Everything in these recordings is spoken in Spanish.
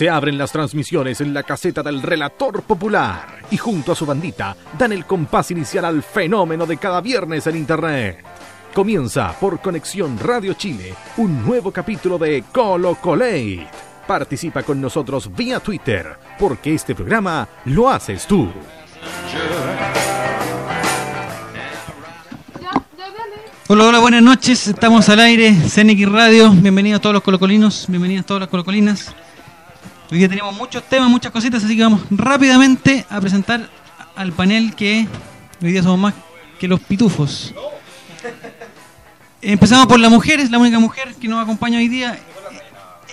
Se abren las transmisiones en la caseta del relator popular y junto a su bandita dan el compás inicial al fenómeno de cada viernes en Internet. Comienza por Conexión Radio Chile un nuevo capítulo de Colo Colate. Participa con nosotros vía Twitter porque este programa lo haces tú. Hola, hola, buenas noches. Estamos al aire, CNX Radio. Bienvenidos a todos los colocolinos, bienvenidas a todas las colocolinas. Hoy día tenemos muchos temas, muchas cositas, así que vamos rápidamente a presentar al panel que hoy día somos más que los pitufos. Empezamos por la mujer, es la única mujer que nos acompaña hoy día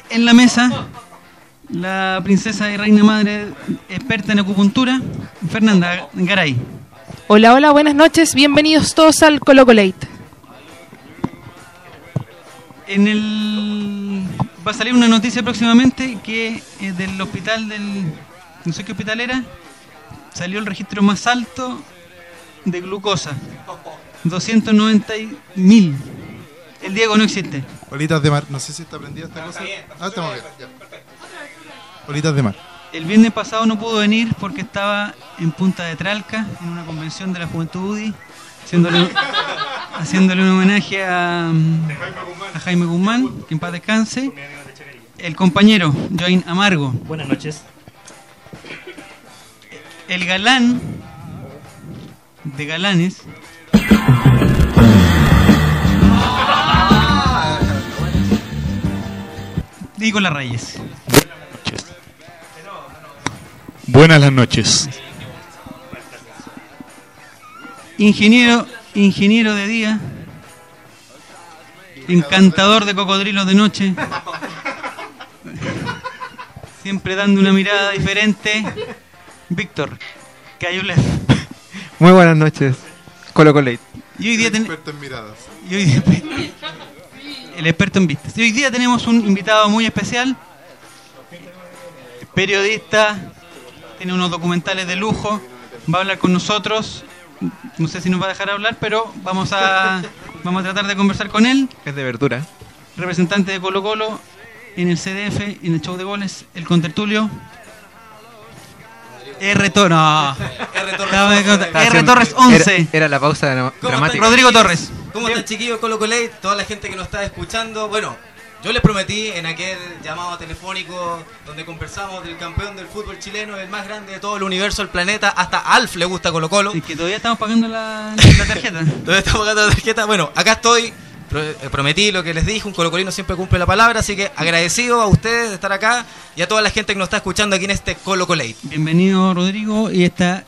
en la mesa. La princesa y reina madre experta en acupuntura, Fernanda Garay. Hola, hola, buenas noches. Bienvenidos todos al Colocolate. En el va a salir una noticia próximamente que eh, del hospital del no sé qué hospital era salió el registro más alto de glucosa 290 mil el Diego no existe Bolitas de mar, no sé si está prendida esta cosa. Ah, estamos bien. Bolitas de mar. el viernes pasado no pudo venir porque estaba en Punta de Tralca en una convención de la Juventud UDI haciéndole, haciéndole un homenaje a, a Jaime Guzmán que en paz descanse. El compañero Join Amargo. Buenas noches. el galán de galanes. Nicolás Reyes. Buenas las noches. Ingeniero ingeniero de día encantador de cocodrilos de noche siempre dando una mirada diferente Víctor Cayulev Muy buenas noches, Colo Colate. y hoy día ten- Experto en miradas. y hoy día- el experto en vistas. Y hoy día tenemos un invitado muy especial, periodista, tiene unos documentales de lujo, va a hablar con nosotros. No sé si nos va a dejar hablar, pero vamos a, vamos a tratar de conversar con él, Es de verdura. representante de Colo Colo en el CDF, en el show de goles, el contertulio. R. Torres. no. R. Torres 11. Era, era la pausa dra- ¿Cómo dramática. están, Rodrigo? Torres. ¿Cómo están chiquillos Colo Colate? Toda la gente que nos está escuchando. Bueno, yo les prometí en aquel llamado telefónico donde conversamos del campeón del fútbol chileno, el más grande de todo el universo, el planeta. Hasta Alf le gusta Colo Colo. Es que todavía estamos pagando la, la tarjeta. Todavía estamos pagando la tarjeta. Bueno, acá estoy. Eh, Prometí lo que les dije, un colocolino siempre cumple la palabra, así que agradecido a ustedes de estar acá y a toda la gente que nos está escuchando aquí en este Colo Colate. Bienvenido, Rodrigo. Y esta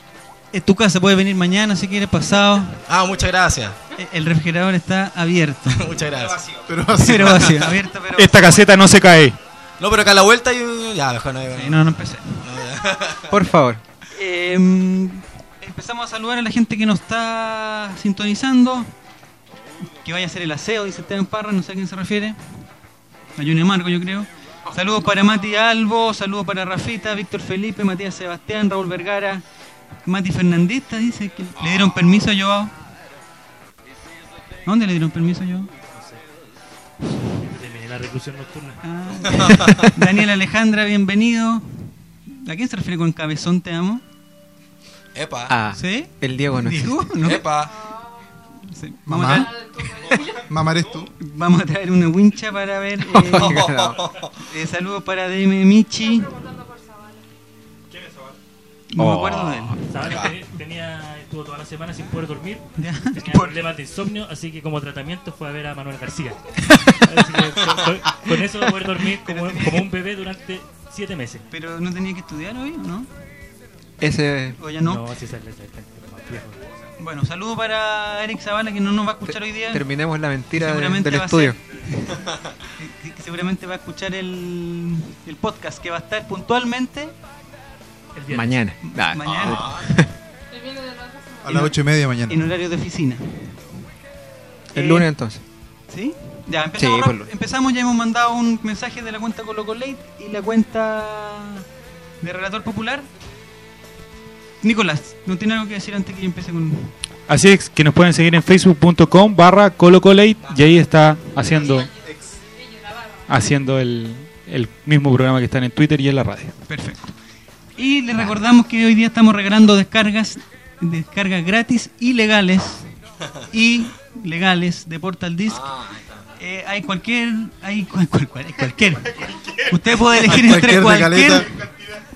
es tu casa. Puedes venir mañana si quieres, pasado. Ah, muchas gracias. E- El refrigerador está abierto. Muchas gracias. Pero así. Pero vacío, abierto, pero. Esta caseta no se cae. No, pero acá a la vuelta yo... Ya, mejor no. Sí, no, no empecé. Por favor. Eh, empezamos a saludar a la gente que nos está sintonizando. Que vaya a hacer el aseo, dice Esteban Parra, no sé a quién se refiere. A Junior Marco, yo creo. Saludos para Mati Albo, saludos para Rafita, Víctor Felipe, Matías Sebastián, Raúl Vergara, Mati Fernandista, dice que le dieron permiso a Joao. ¿Dónde le dieron permiso a Joao? Terminé la reclusión nocturna. Ah, Daniel Alejandra, bienvenido. ¿A quién se refiere con cabezón te amo? Epa. Ah, ¿Sí? el Diego no. ¿Diego? ¿No? Epa. Sí. Vamos, a Mamá. traer, Mamá eres tú. vamos a traer una wincha para ver. eh, eh, saludos para DM Michi. No me acuerdo de él. Que tenía, estuvo toda la semana sin poder dormir. Tenía problemas de insomnio, así que como tratamiento fue a ver a Manuel García. Así que con, eso poder dormir como, como un bebé durante siete meses. Pero no tenía que estudiar hoy, ¿no? Ese. O ya no. No, la gente más vieja. Bueno, saludos para Eric Zavala que no nos va a escuchar hoy día. Terminemos la mentira de- del estudio. ser- que- que seguramente va a escuchar el, el podcast que va a estar puntualmente Mañana. Ah, mañana A las ocho y media mañana. en horario de oficina. El Eh, lunes entonces. ¿Sí? Ya, empezamos, Sí, por empezamos, ya hemos mandado un mensaje de la cuenta Coloco Late y la cuenta de Relator Popular. Nicolás, ¿no tiene algo que decir antes que yo empiece con...? Así es que nos pueden seguir en facebook.com barra colocolate y ahí está haciendo haciendo el, el mismo programa que están en Twitter y en la radio. Perfecto. Y les recordamos que hoy día estamos regalando descargas, descargas gratis y legales y legales de Portal Disc. Eh, hay cualquier, hay cual- cual- cual- hay cualquier. Usted puede elegir entre Cualquier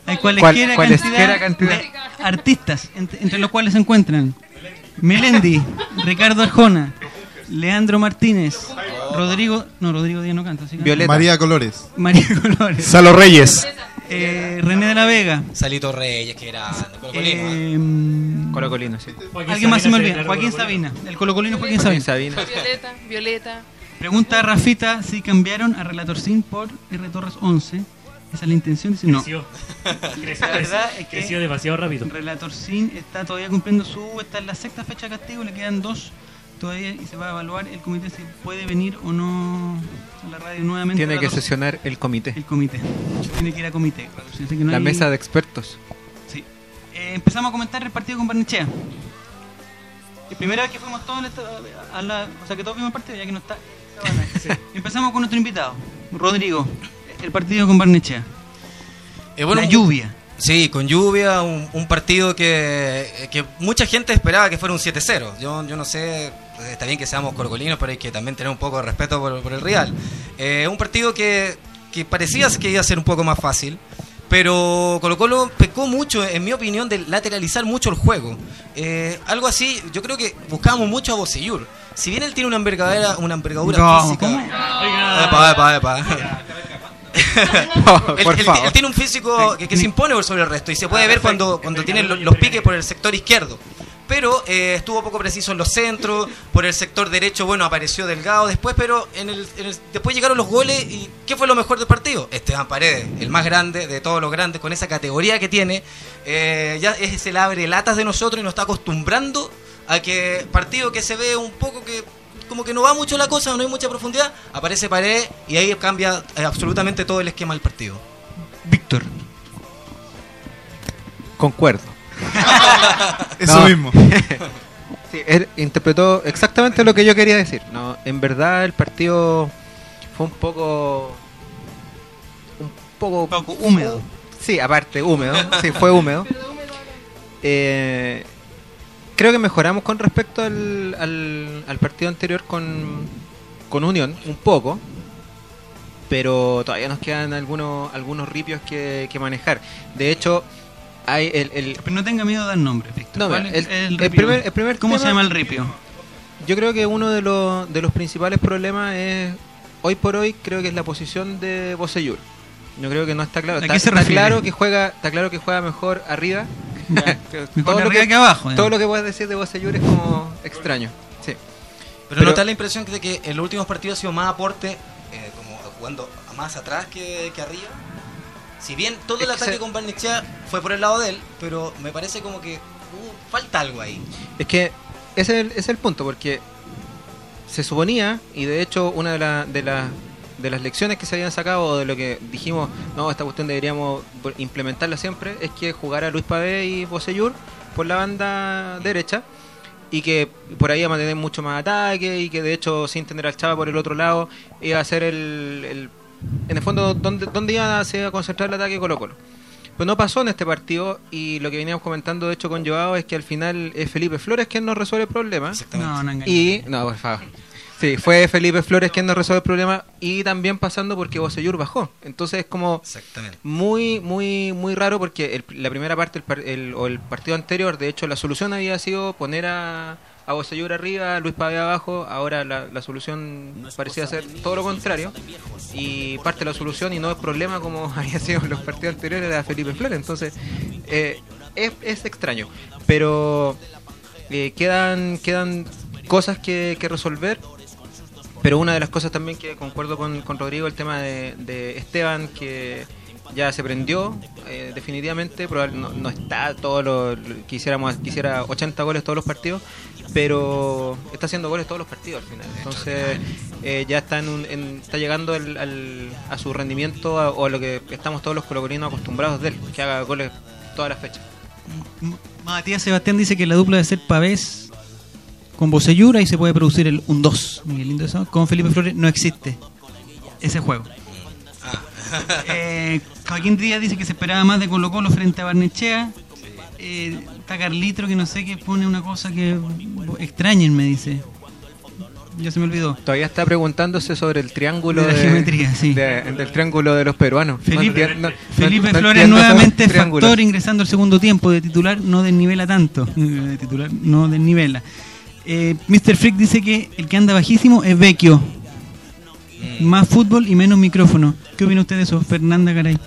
hay cualquiera, Cual- cualesquiera cantidad, cantidad. de artistas, entre, entre los cuales se encuentran Melendi, Ricardo Arjona, Leandro Martínez, Rodrigo, no Rodrigo Díaz no canta. Violeta. María Colores. María Colores, Salo Reyes. Eh, René de la Vega, Salito Reyes, que era Colocolino. eh, Colocolino, sí. Joaquín Alguien más se me olvida. Joaquín Sabina. El colocolino Joaquín Joaquín Sabina. Sabina. Violeta, Violeta. Pregunta a Rafita si cambiaron a Relator Sin por R Torres 11. Esa es la intención. Dice no. Creció. Creció, La verdad es que- creció demasiado rápido. Relator Sin está todavía cumpliendo su. Está en la sexta fecha de castigo. Le quedan dos todavía y se va a evaluar el comité si puede venir o no a la radio nuevamente. Tiene que sesionar el comité. El comité. Tiene que ir a comité. Así que no La hay- mesa de expertos. Sí. Eh, empezamos a comentar el partido con Barnechea. La primera vez que fuimos todos a la, o sea que todos vimos el partido ya que no está. Empezamos con nuestro invitado, Rodrigo. El partido con Barnechea. Eh, bueno, la lluvia. Sí, con lluvia, un, un partido que, que mucha gente esperaba que fuera un 7-0. Yo, yo no sé, está bien que seamos corcolinos, pero hay que también tener un poco de respeto por, por el Real. Eh, un partido que, que parecía que iba a ser un poco más fácil, pero Colo Colo pecó mucho, en mi opinión, de lateralizar mucho el juego. Eh, algo así, yo creo que buscábamos mucho a Bocellur. Si bien él tiene una envergadura, una envergadura No, física... ¿cómo? Epa, epa, epa. Él, por él- favor. él tiene un físico que, que se impone por sobre el resto y se puede ver cuando, cuando tiene lo- los piques por el sector izquierdo. Pero eh, estuvo poco preciso en los centros, por el sector derecho, bueno, apareció delgado después, pero en el, en el- después llegaron los goles y ¿qué fue lo mejor del partido? Esteban Paredes, el más grande de todos los grandes, con esa categoría que tiene, eh, ya es el abre latas de nosotros y nos está acostumbrando a que partido que se ve un poco que como que no va mucho la cosa, no hay mucha profundidad, aparece Paredes y ahí cambia eh, absolutamente todo el esquema del partido. Víctor. Concuerdo. Eso No. mismo. Sí, él interpretó exactamente lo que yo quería decir. No, en verdad el partido fue un poco un poco Un poco húmedo. Sí, aparte húmedo, sí, fue húmedo. Eh, creo que mejoramos con respecto al, al, al partido anterior con, con Unión, un poco. Pero todavía nos quedan algunos algunos ripios que, que manejar. De hecho, hay el, el- Pero no tenga miedo de dar nombres, Víctor. No, ¿Cuál mira, es el- primer- el primer ¿Cómo se llama el ripio? Yo creo que uno de los, de los principales problemas es, hoy por hoy, creo que es la posición de Bocellur. Yo creo que no está claro. ¿A Está, qué se está refiere? claro que juega, está claro que juega mejor arriba. Mejor lo arriba que abajo, Todo lo que puedes decir de Bocellur es como extraño. Sí. Pero, Pero- ¿no da la impresión de que en los últimos partidos ha sido más aporte, eh, como jugando más atrás que, que arriba? Si bien todo el Es ataque se- con Barnechea fue por el lado de él, pero me parece como que uh, falta algo ahí. Es que ese es el, es el punto, porque se suponía, y de hecho una de, la- de, la- de las lecciones que se habían sacado, o de lo que dijimos, no, esta cuestión deberíamos implementarla siempre, es que jugara Luis Pavé y Bocellur por la banda derecha, y que por ahí iba a mantener mucho más ataque, y que de hecho sin tener al Chava por el otro lado, iba a ser el... el- en el fondo, donde, donde iba a, se iba a concentrar el ataque Colo Colo. Pues no pasó en este partido y lo que veníamos comentando de hecho con Joao es que al final es Felipe Flores quien nos resuelve el problema. No, no engañes. Y, no, por favor. Sí, fue Felipe Flores quien nos resuelve el problema y también pasando porque Bocellur bajó. Entonces es como muy, muy, muy raro porque el- la primera parte el par- el- o el partido anterior, de hecho, la solución había sido poner a, a Bocellur arriba, Luis Pavé abajo. Ahora la, la solución parecía ser todo lo contrario. Y parte de la solución, y no es problema como había sido en los partidos anteriores, era Felipe Flores. Entonces eh, es, es extraño. Pero eh, quedan, quedan cosas que, que resolver. pero una de las cosas también que concuerdo con, con Rodrigo, el tema de, de Esteban, que ya se prendió eh, definitivamente, probable- no, está todo lo, lo- quisiéramos quisiera 80 goles todos los partidos, pero está haciendo goles todos los partidos al final. Entonces eh, ya está en un- en- está llegando al- al- a su rendimiento o a lo que estamos todos los colocolinos acostumbrados de él, que haga goles todas las fechas. Matías Sebastián dice que la dupla debe ser Pavés con Bocellura y se puede producir el un 2. Muy lindo eso. Con Felipe Flores no existe ese juego. Eh, Joaquín Díaz dice que se esperaba más de Colo Colo frente a Barnechea. Eh, está Carlitro que no sé qué pone una cosa que extrañen, me dice. Ya se me olvidó. Todavía está preguntándose sobre el triángulo De la geometría, sí. de- del triángulo de los peruanos. No Felipe, entien- no- Felipe no Flores nuevamente factor ingresando al segundo tiempo de titular no desnivela tanto de titular no desnivela eh, Mr. Freak dice que el que anda bajísimo es Vecchio más fútbol y menos micrófono ¿qué opina usted de eso? Fernanda Garay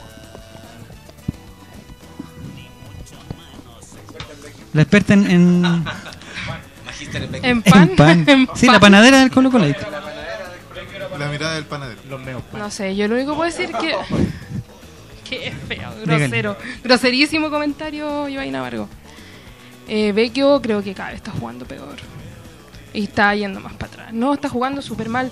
la experta en, en, en En pan. en pan. En sí pan. la panadera del Colo Colo La mirada del panadero. Los meos. No sé, yo lo único que puedo decir que. que es feo, Dígale. grosero. Groserísimo comentario, Ivaina Vargo. Eh, Vecchio creo que cada vez está jugando peor. Y está yendo más para atrás. No, está jugando súper mal.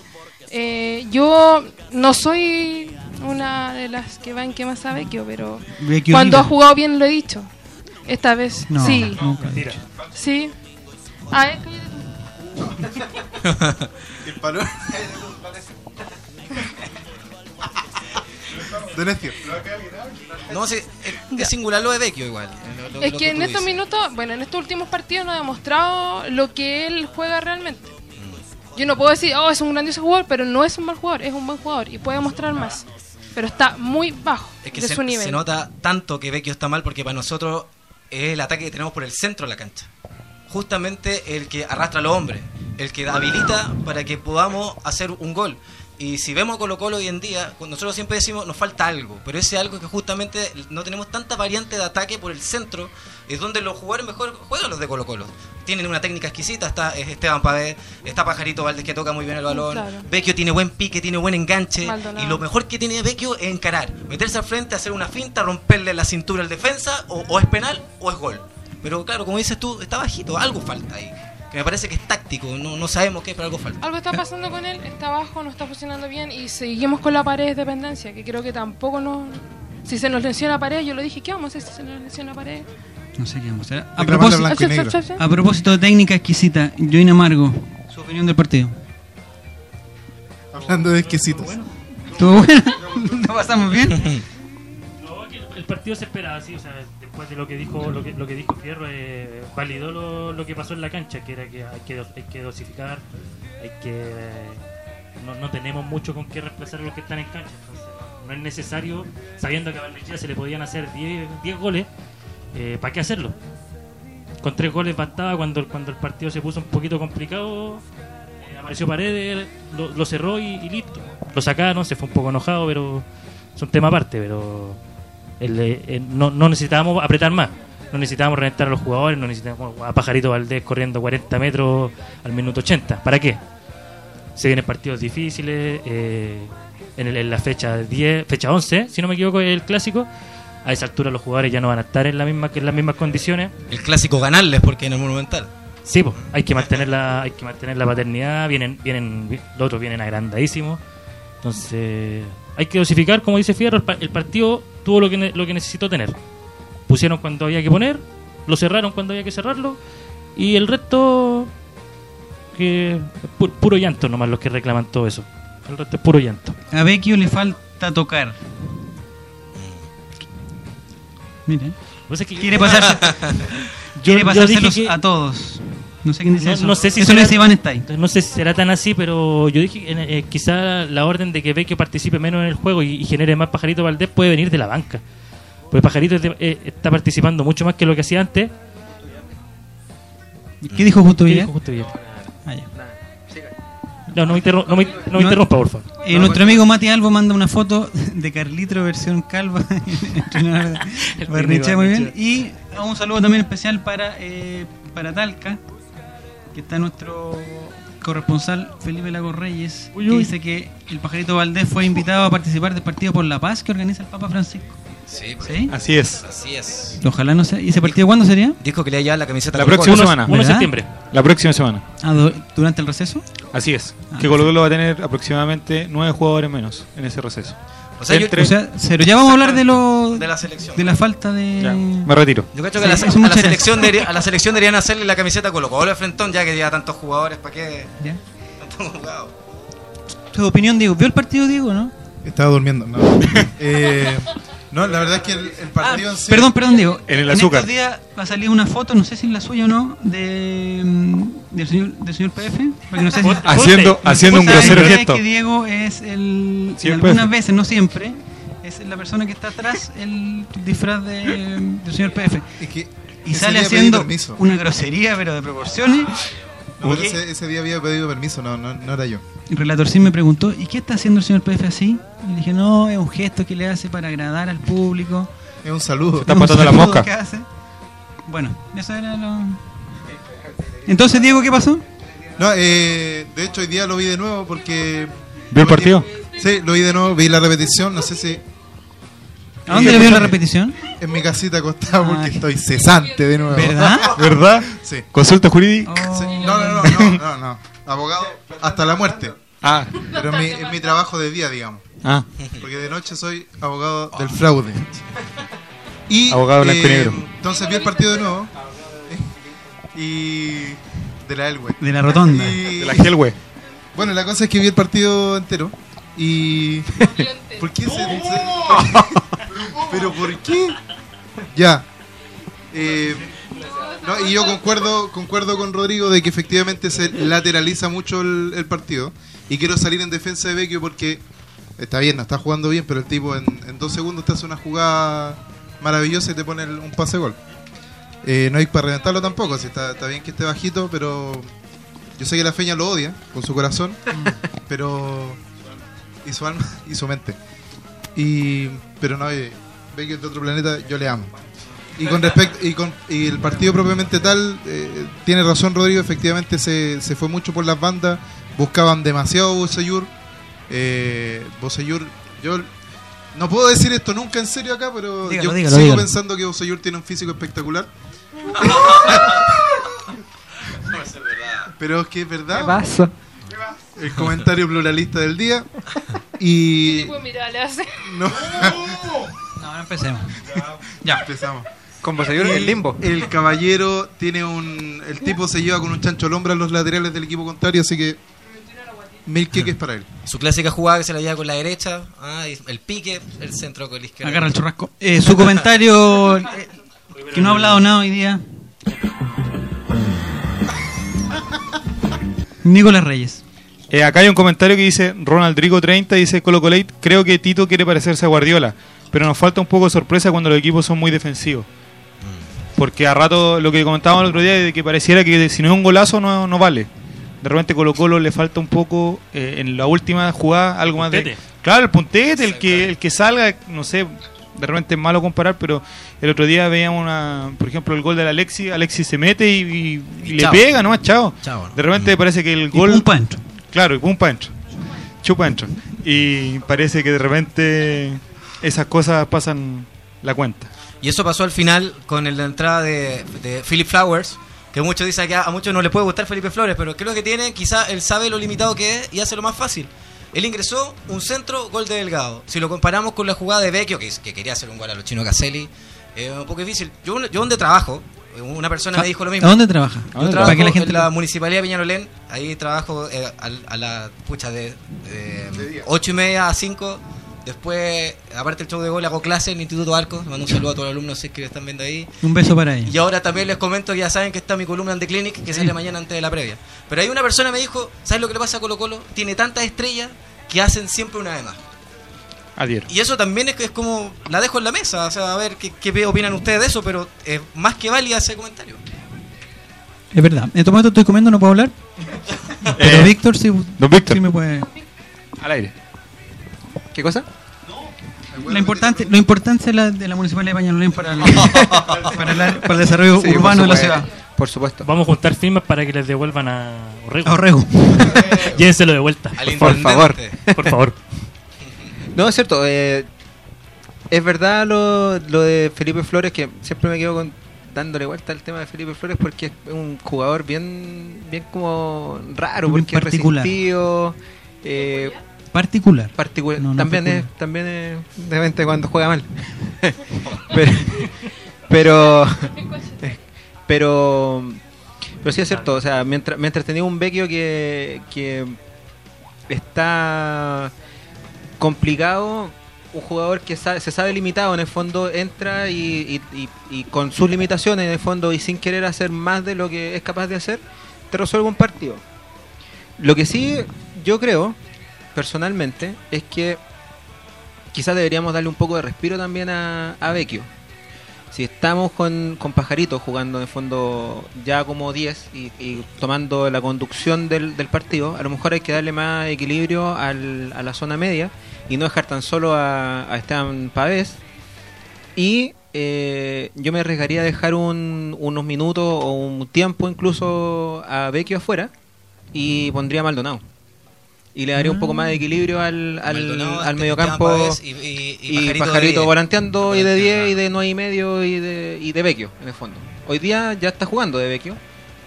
Eh, yo no soy una de las que va en que más a Vecchio, pero cuando ha jugado bien lo he dicho. Esta vez, no, sí. nunca. Sí. Ah, es que-. No, sí, es, es singular lo de Vecchio igual. lo- lo- Es que en estos dices. minutos, bueno, en estos últimos partidos no ha demostrado lo que él juega realmente. Yo no puedo decir, oh, es un grandioso jugador, pero no es un mal jugador, es un buen jugador y puede mostrar más. Pero está muy bajo Es que de se, su nivel. se nota tanto que Vecchio está mal porque para nosotros es el ataque que tenemos por el centro de la cancha. Justamente el que arrastra a los hombres, el que habilita para que podamos hacer un gol. Y si vemos a Colo Colo hoy en día, nosotros siempre decimos nos falta algo, pero ese algo es que justamente no tenemos tanta variante de ataque por el centro, es donde los jugadores mejor juegan los de Colo Colo. Tienen una técnica exquisita, está es Esteban Pavé, está Pajarito Valdés que toca muy bien el balón, Claro. Vecchio tiene buen pique, tiene buen enganche, Maldonado. y lo mejor que tiene Vecchio es encarar, meterse al frente, hacer una finta, romperle la cintura al defensa, o, o es penal o es gol. Pero claro, como dices tú, está bajito, algo falta ahí. Que me parece que es táctico, no, no sabemos qué, pero algo falta. Algo está pasando con él, está bajo, no está funcionando bien y seguimos con la pared de dependencia, que creo que tampoco nos... Si se nos lesiona pared, yo lo dije, ¿qué vamos a hacer si se nos lesiona pared? no sé qué vamos a hacer a propósito, a propósito de técnica exquisita Join Amargo su opinión del partido Hablando de exquisitos. ¿Estuvo bueno? ¿Lo pasamos bien? El partido se esperaba así, o sea, después de lo que dijo lo que, lo que dijo Fierro, eh, validó lo, lo que pasó en la cancha, que era que hay que, hay que dosificar, hay que no, no tenemos mucho con qué reemplazar a los que están en cancha, entonces no, es necesario, sabiendo que a Barnechea se le podían hacer 10, 10 goles, eh, ¿para qué hacerlo? Con tres goles bastaba cuando, cuando el partido se puso un poquito complicado. eh, apareció Paredes, lo, lo cerró y, y listo. Lo sacaron, se fue un poco enojado, pero es un tema aparte. Pero el, eh, eh, no, no necesitábamos apretar más. No necesitábamos reventar a los jugadores, no necesitábamos a Pajarito Valdés corriendo 40 metros al minuto 80. ¿Para qué? Se vienen partidos difíciles. eh, en, el- en la fecha 10, fecha 11, si no me equivoco, el clásico. A esa altura los jugadores ya no van a estar en, la misma, en las mismas condiciones. El clásico ganarles porque en el Monumental. Sí, pues, hay que mantener la, hay que mantener la paternidad, vienen, vienen, vi- los otros vienen agrandadísimos. Entonces, hay que dosificar, como dice Fierro, el, pa- el partido tuvo lo que, lo que necesitó tener. Pusieron cuando había que poner, lo cerraron cuando había que cerrarlo, y el resto, que pu- puro llanto nomás los que reclaman todo eso. El resto es puro llanto. A Vecchio le falta tocar. Mire. Pues es que- Quiere pasarse, quiere pasárselos que- a todos. No sé quién dice No, eso. no sé si eso será- lo dice Iván Stay. No sé si será tan así, pero yo dije que eh, quizá la orden de que Vecchio participe menos en el juego y, y genere más Pajarito Valdés puede venir de la banca. Porque Pajarito es de- eh, está participando mucho más que lo que hacía antes. ¿Qué dijo Justo ¿Qué Villar? Ah. No, no me, no me- no me No- interrumpa, por favor. Eh, nuestro amigo Mati Albo manda una foto de Carlitro versión calva. muy bien. Y un saludo también especial para, eh, para Talca, que está nuestro corresponsal Felipe Lago Reyes, Uy, que uy. dice que el pajarito Valdés fue invitado a participar del partido por la paz que organiza el Papa Francisco. Sí, pues, ¿Sí? Así es. así es. Ojalá no sea. ¿Y ese partido cuándo sería? Dijo que le iba a llevar la camiseta La próxima semana. 1 de septiembre. La próxima semana. Ah, du- ¿Durante el receso? Así es. Ah, que Colo Colo va a tener aproximadamente nueve jugadores menos en ese receso. O sea, yo, O sea, pero ya vamos a hablar de lo de la selección. de la falta de Ya, me retiro. Yo creo que Sí, a, la, a selección debería- a la selección deberían hacerle la camiseta Colo Colo de Frentón, ya que lleva tantos jugadores, ¿para qué? ¿Ya? Tantos jugados. Tu opinión, Diego. ¿Vio el partido, Diego, no? Estaba durmiendo. No, Eh, no la verdad es que el, el partido en sí. Perdón, perdón, Diego. En el azúcar. estos días va a salir una foto, no sé si es la suya o no, de, mm, del, señor, del señor PF. No sé si, Haciendo, haciendo un ¿Saben grosero gesto. que Diego es el. Sí, en el algunas PF. veces, no siempre, es la persona que está atrás, el disfraz de, del señor PF. Es que Y sale haciendo una grosería, pero de proporciones. Ese, ese día había pedido permiso, no, no, no era yo. El relator sí me preguntó, ¿y qué está haciendo el señor PF así? Y le dije, no, es un gesto que le hace para agradar al público. Es un saludo. Está matando la mosca. que hace. Bueno, eso era lo... Entonces, Diego, ¿qué pasó? No, eh, de hecho hoy día lo vi de nuevo porque... ¿Vio el partido? Sí, lo vi de nuevo, vi la repetición, no sé si ¿A dónde le vio la repetición? en mi casita acostado porque estoy cesante de nuevo. ¿Verdad? ¿Verdad? Sí. Consulta jurídica. Oh. Sí. No, no, no, no, no, no. Abogado hasta la muerte. Ah, Pero es mi, es mi trabajo de día, digamos. ah. Porque de noche soy abogado del fraude. Y, Abogado blanco y negro. Entonces vi el partido de nuevo. Y. De la Elway. De la rotonda. Y- De la Hellway. Bueno, la cosa es que vi el partido entero. Y. ¿Por qué se.? se- ¿Pero por qué? Ya. Eh, no, y yo concuerdo, concuerdo con Rodrigo de que efectivamente se lateraliza mucho el, el partido. Y quiero salir en defensa de Vecchio porque está bien, no está jugando bien, pero el tipo en, en dos segundos te hace una jugada maravillosa y te pone el- un pase gol. Eh, no hay para reventarlo tampoco, si está, está bien que esté bajito, pero yo sé que la Feña lo odia con su corazón, pero y su alma y su mente. Y pero no, eh, Vecchio es de otro planeta, yo le amo. Y con respecto y con y el partido propiamente tal, eh, tiene razón Rodrigo, efectivamente se, se fue mucho por las bandas, buscaban demasiado Boseyur. Eh, Boseyur, yo no puedo decir esto nunca en serio acá, pero Dígalo, yo dígalo, sigo dígalo. pensando que Boseyur tiene un físico espectacular. pero es que es verdad. pasa? El comentario pluralista del día. Y tipo de mirada le hace? no, No, no empecemos. ya empezamos. Con Bosellur el limbo. El caballero tiene un. El tipo se lleva con un chancho al hombro a los laterales del equipo contrario, así que. Mil queques para él. Su clásica jugada que se la lleva con la derecha, ah, y el pique, el centro con la izquierda. Agarra el churrasco. Eh, su comentario, eh, que no ha hablado nada hoy día. Nicolás Reyes. Eh, acá hay un comentario que dice Ronald Rico 30, dice Colo Colate, creo que Tito quiere parecerse a Guardiola, pero nos falta un poco de sorpresa cuando los equipos son muy defensivos. Porque a rato lo que comentábamos el otro día de que pareciera que si no es un golazo no, no vale. De repente Colo Colo le falta un poco eh, en la última jugada algo más de... Claro, el puntete, el que, el que salga, no sé, de repente es malo comparar, pero el otro día veíamos una, por ejemplo el gol del Alexi, Alexi se mete y, y- y Y le chao. pega, ¿no? Chao. Chao. De repente parece que el Y gol... Claro, y pum pa' dentro. Chupa dentro. Y parece que de repente esas cosas pasan la cuenta. Y eso pasó al final con la entrada de, de Philip Flowers, que muchos dicen que a, muchos no les puede gustar Felipe Flores, pero creo que tiene, quizá él sabe lo limitado que es y hace lo más fácil. Él ingresó un centro, gol de Delgado. Si lo comparamos con la jugada de Vecchio, que, que quería hacer un gol a los chinos Caselli, es un poco difícil. Yo, yo donde trabajo, una persona me dijo lo mismo. ¿A dónde trabaja? ¿A Yo dónde trabajo Para que la gente en la municipalidad de Peñalolén, ahí trabajo eh, a, la pucha de, de 8 y media a 5. Después, aparte del show de gol, hago clase en el Instituto Arcos. Le mando un saludo a todos los alumnos si es que lo están viendo ahí. Un beso para ella. Y ahora también les comento que ya saben que está mi columna en The Clinic, que sale mañana antes de la previa. Pero ahí una persona me dijo, ¿sabes lo que le pasa a Colo Colo? Tiene tantas estrellas que hacen siempre una de más. Adhiero. Y eso también es, que es como, la dejo en la mesa, o sea, a ver qué, qué opinan ustedes de eso, pero es más que válida ese comentario. Es verdad. En este momento estoy comiendo, no puedo hablar. Pero Eh, Víctor sí, Don Víctor, sí me puede. al aire. ¿Qué cosa? Lo importante, lo importante es la, de la municipalidad de Pañalolén para el, para el, para el desarrollo Sí, urbano de la ciudad. Por supuesto. Vamos a juntar firmas para que les devuelvan a Orrego. A Orrego. Llévenselo de vuelta. Al Por favor. Por favor. No, es cierto. eh, es verdad lo, lo de Felipe Flores, que siempre me quedo con, dándole vuelta al tema de Felipe Flores porque es un jugador bien bien como raro, Bien porque particular. es resistido. eh, Particular. particular. No, no también es, también es de repente cuando juega mal. pero, pero, pero, pero sí es cierto. O sea, mientras, mientras tenía un Vecchio que, que está complicado, un jugador que sa- se sabe limitado, en el fondo entra y- y con sus limitaciones, en el fondo, y sin querer hacer más de lo que es capaz de hacer, te resuelve un partido. Lo que sí yo creo, personalmente, es que quizás deberíamos darle un poco de respiro también a, a Vecchio. Si estamos con, con Pajarito jugando en fondo ya como 10 y, y tomando la conducción del, del partido, a lo mejor hay que darle más equilibrio al- a la zona media y no dejar tan solo a, a Esteban Pavés. Y eh, yo me arriesgaría a dejar un- unos minutos o un tiempo incluso a Vecchio afuera y pondría a Maldonado. Y le daría un poco más de equilibrio al, al, al Esteban mediocampo. Y- y- y y Pajarito Pajarito, de 10. volanteando y de 10 y de 9 y medio y de, y de Vecchio, en el fondo. Hoy día ya está jugando de Vecchio,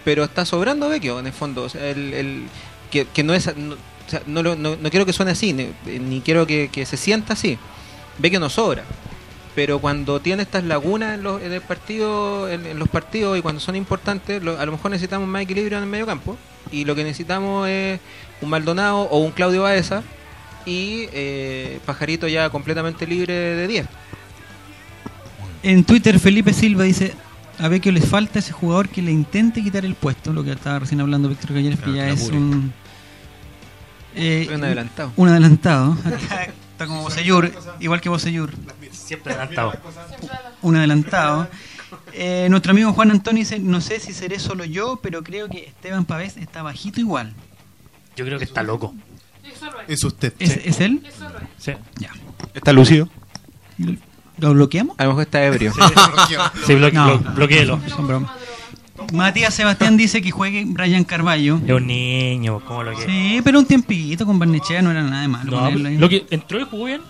pero está sobrando Vecchio, en el fondo. O sea, el, el- que, que no es. No, o sea, no, no- no quiero que suene así, ni, ni quiero que, que se sienta así. Vecchio no sobra. Pero cuando tiene estas lagunas en, los, en el partido, en, en los partidos y cuando son importantes, lo- a lo mejor necesitamos más equilibrio en el medio campo. Y lo que necesitamos es un Maldonado o un Claudio Baeza y eh, Pajarito ya completamente libre de 10. En Twitter Felipe Silva dice a Vecchio les falta ese jugador que le intente quitar el puesto, lo que estaba recién hablando Víctor Cañeres, que ya que es un... eh, Un adelantado. Un adelantado. Está, está como Bosellur, igual que Bosellur. Siempre adelantado. Un adelantado. Eh, nuestro amigo Juan Antonio dice, no sé si seré solo yo, pero creo que Esteban Pavés está bajito igual. Yo creo que está loco. Es usted. ¿Es, ¿es él? Sí. Ya. ¿Está lúcido? ¿Lo bloqueamos? A lo mejor está ebrio. Sí, blo No. blo- bloquéelo. Son bromas. Matías Sebastián dice que juegue Brian Carballo. Es un niño, como lo que. Sí, pero un tiempito con Barnechea no era nada de malo. No, lo que entró y jugó bien.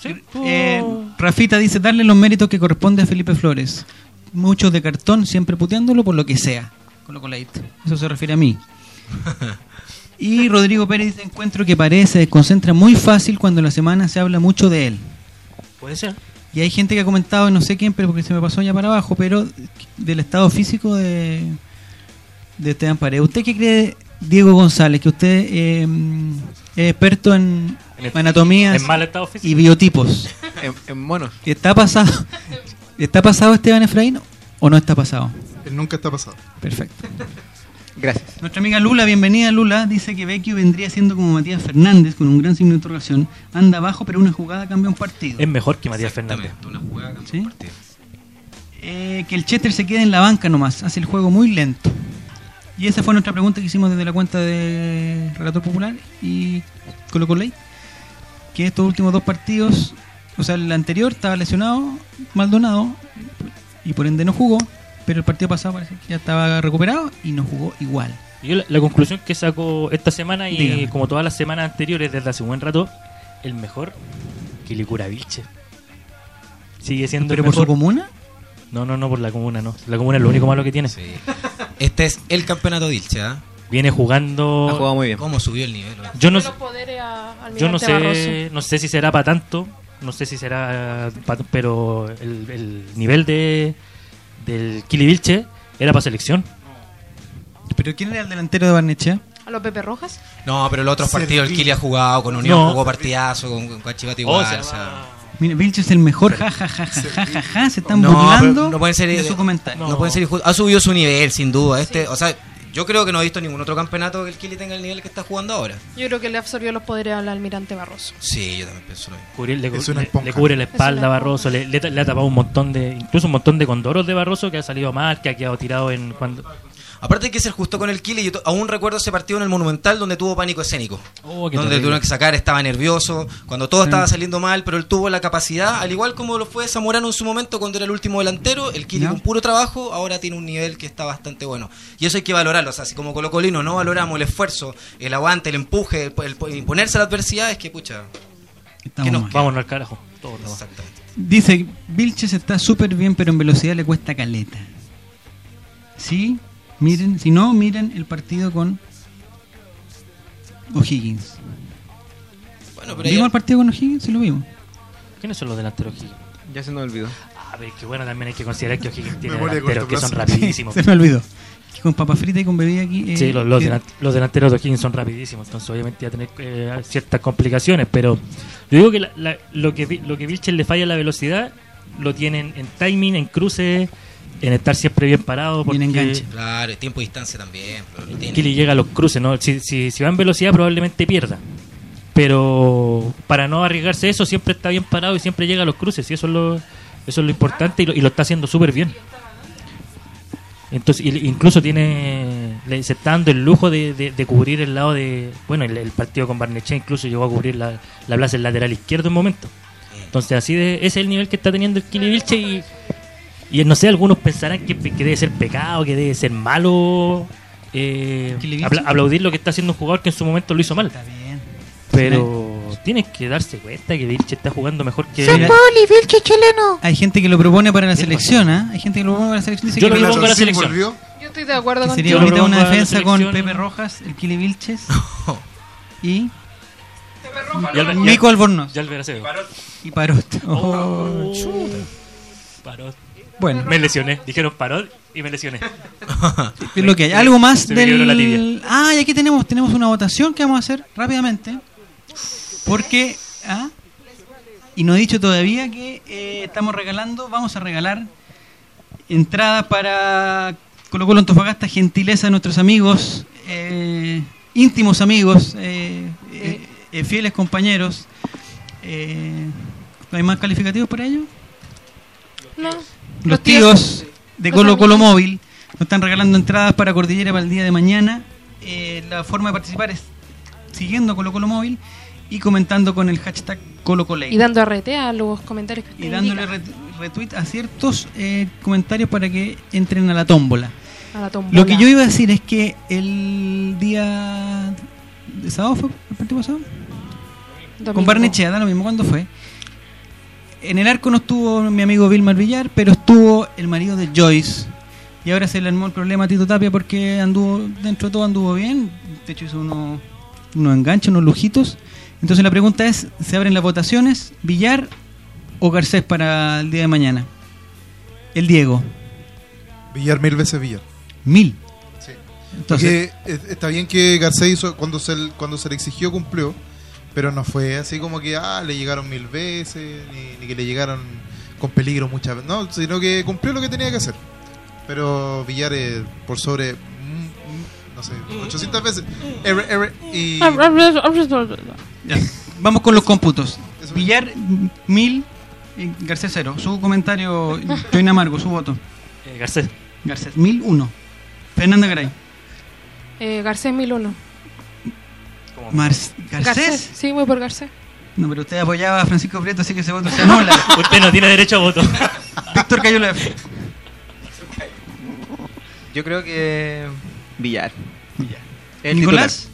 Sí, estuvo- Eh, Rafita dice darle los méritos que corresponde a Felipe Flores. Muchos de cartón, siempre puteándolo por lo que sea. Con lo coladito. Eso se refiere a mí. Y Rodrigo Pérez dice encuentro que parece se desconcentra muy fácil cuando en la semana se habla mucho de él. Puede ser. Y hay gente que ha comentado, no sé quién, pero porque se me pasó ya para abajo, pero del estado físico de, de Esteban Paredes. ¿Usted qué cree, Diego González, que usted eh, es experto en anatomías en mal estado físico. y biotipos? en, en monos. ¿Está pasado, ¿Está pasado Esteban Efraín o no está pasado? Él nunca está pasado. Perfecto. Gracias. Nuestra amiga Lula, bienvenida Lula, dice que Vecchio vendría siendo como Matías Fernández, con un gran signo de interrogación. Anda abajo, pero una jugada cambia un partido. Es mejor que Matías Fernández. Una jugada cambia ¿Sí? un partido. Eh, que el Chester se quede en la banca nomás, hace el juego muy lento. Y esa fue nuestra pregunta que hicimos desde la cuenta de Relator Popular y Colo Colo Ley. Que estos últimos dos partidos, o sea, el anterior estaba lesionado, Maldonado, y por ende no jugó, pero el partido pasado parece que ya estaba recuperado y no jugó igual. Yo la, la conclusión que saco esta semana y Dígame. como todas las semanas anteriores desde hace un buen rato, el mejor Quilicura Vilche. Sigue siendo ¿Pero el por su comuna? No, no, no, por la comuna, no. La comuna es lo único malo que tiene. Sí. Este es el campeonato Dilche, ¿ah? Viene jugando. Ha jugado muy bien. ¿Cómo subió el nivel? Yo no, yo no sé, no sé si será para tanto, no sé si será, pero el, el nivel de del Kili Vilche era para selección. ¿Pero quién era el delantero de Barnechea? ¿A los Pepe Rojas? No, pero los otros Serví. partidos el Kili ha jugado, con Unión No. jugó partidazo, con, con Guachipato Oh, igual. se o sea. llama- Mira, Vilche es el mejor, ja, ja, ja, ja, ja, ja, ja, se están No, burlando pero no pueden ser- de su comentario. No, No. pueden ser injustos. Ha subido su nivel, sin duda. Este, o sea, yo creo que no he visto ningún otro campeonato que el Kili tenga el nivel que está jugando ahora. Yo creo que le absorbió los poderes al almirante Barroso. Sí, yo también pienso lo mismo. Cubrir- le, Es una le- esponja. le cubre la Es espalda a Barroso, le, le- le ha tapado un montón de, incluso un montón de condoros de Barroso que ha salido mal, que ha quedado tirado en cuando Aparte hay que ser justo con el Kili, yo aún recuerdo ese partido en el Monumental donde tuvo pánico escénico. Oh, qué donde terrible. tuvieron que sacar, estaba nervioso, cuando todo Sí. estaba saliendo mal, pero él tuvo la capacidad, al igual como lo fue Zamorano en su momento cuando era el último delantero, el Kili Ya. con puro trabajo ahora tiene un nivel que está bastante bueno. Y eso hay que valorarlo, o sea, si como colocolino no valoramos el esfuerzo, el aguante, el empuje, el, el imponerse a la adversidad, es que pucha, que nos. Vámonos al carajo. Vamos. Exactamente. Dice, Vilches está súper bien, pero en velocidad le cuesta caleta. Sí, miren, si no, miren el partido con O'Higgins. Bueno, pero ¿Vimos el partido con O'Higgins? Sí lo vimos. ¿Quiénes son los delanteros O'Higgins? Ya se nos olvidó. A ver, que bueno, también hay que considerar que O'Higgins tiene delanteros que son rapidísimos. Se me olvidó. Que Con papa frita y con bebida aquí. eh, Sí, los, los que- delan- los delanteros de O'Higgins son rapidísimos, entonces obviamente va a tener eh, ciertas complicaciones, pero yo digo que la- la- lo que lo que Vilches le falla en la velocidad lo tienen en timing, en cruce, en estar siempre bien parado, porque Bien enganche. Claro, y tiempo y distancia también. lo tiene. Llega a los cruces, ¿no? Si, si, si va en velocidad probablemente pierda. Pero para no arriesgarse eso, siempre está bien parado y siempre llega a los cruces. Y eso es lo, eso es lo importante y lo, y lo está haciendo súper bien. Entonces, y- incluso tiene le, se está dando el lujo de, de- de cubrir el lado de. Bueno, el, el partido con Barnechea incluso llegó a cubrir la, la plaza del lateral izquierdo en un momento. Entonces, así de ese es el nivel que está teniendo el Kili Vilche. Y, y no sé, algunos pensarán que, que debe ser pecado, que debe ser malo. eh, ¿Kili Vilche? aplaudir lo que está haciendo un jugador que en su momento lo hizo mal. Está bien. Pero tienes que darse cuenta que Vilche está jugando mejor que. Mira, Hay gente que lo propone para la selección, ¿ah? Hay gente que lo propone para la selección. Dice Yo que, lo propongo a la selección. volvió. Yo estoy de acuerdo con sería bonita una defensa con. Pepe Rojas, el Kili Vilches y Y Albert- Mico Albornoz y Acevedo. y Parot. Oh, Oh. Parot. Bueno, Me lesioné. Dijeron parot y me lesioné. es lo que hay. Algo más Se me quebró la tibia. del. Ah, y aquí tenemos, tenemos una votación que vamos a hacer rápidamente. Porque. ¿ah? Y no he dicho todavía que eh, estamos regalando, vamos a regalar entradas para Colo Colo Antofagasta, gentileza de nuestros amigos, eh, íntimos amigos, eh, eh, eh, fieles compañeros. Eh, ¿No hay más calificativos para ellos? No. Los tíos- de Colo Colo. Móvil nos están regalando entradas para Cordillera para el día de mañana. Eh, la forma de participar es siguiendo Colo Colo Móvil y comentando con el hashtag Colo Colo Y dando RT a los comentarios que y dándole ret- retweet a ciertos eh, comentarios para que entren a la tómbola. A la tombola. Lo que yo iba a decir es que el día de sábado fue el partido pasado Domingo. con Barnechea, da lo mismo, ¿cuándo fue? En el arco no estuvo mi amigo Vilmar Villar, pero estuvo el marido de Joyce. Y ahora se le armó el problema a Tito Tapia porque anduvo, dentro de todo anduvo bien. De hecho hizo unos, unos enganches, unos lujitos. Entonces la pregunta es, ¿se abren las votaciones? ¿Villar o Garcés para el día de mañana? El Diego. Villar mil veces Villar. Mil. Sí. Entonces, Porque eh, está bien que Garcés hizo, cuando se, cuando se le exigió cumplió, pero no fue así como que ah, le llegaron mil veces, ni, ni que le llegaron con peligro muchas veces, no, sino que cumplió lo que tenía que hacer. Pero Villar eh, por sobre, mm, mm, no sé, 800 veces, R, R, y ya. vamos con los cómputos. Villar, mil. y Garcés cero. Su comentario, Join Amargo, su voto. Eh, Garcés. Garcés, mil uno. Fernanda Garay. Eh, Garcés 1001. Como- Mars, ¿Garcés? Sí, voy por Garcés. No, pero usted apoyaba a Francisco Prieto, así que ese voto se anula. Usted no tiene derecho a voto. Víctor Cayola F. Yo creo que. Villar. Villar. El Nicolás,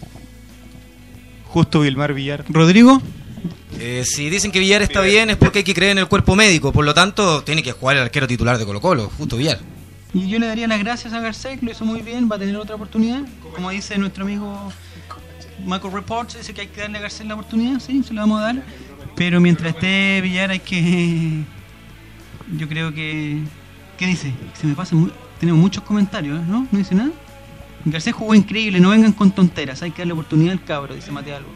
Justo Vilmar Villar. Rodrigo, Eh, si dicen que Villar está bien es porque hay que creer en el cuerpo médico, por lo tanto tiene que jugar el arquero titular de Colo Colo, justo Villar. y yo le daría las gracias a Garcés, que lo hizo muy bien, va a tener otra oportunidad. Como dice nuestro amigo Marco Reports, dice que hay que darle a Garcés la oportunidad, sí, se la vamos a dar. Pero mientras esté Villar hay que... Yo creo que... ¿Qué dice? Se me pasa muy... Tenemos muchos comentarios. ¿no? ¿No dice nada? Garcés jugó increíble, no vengan con tonteras, hay que darle oportunidad al cabro, dice Mateo Albo.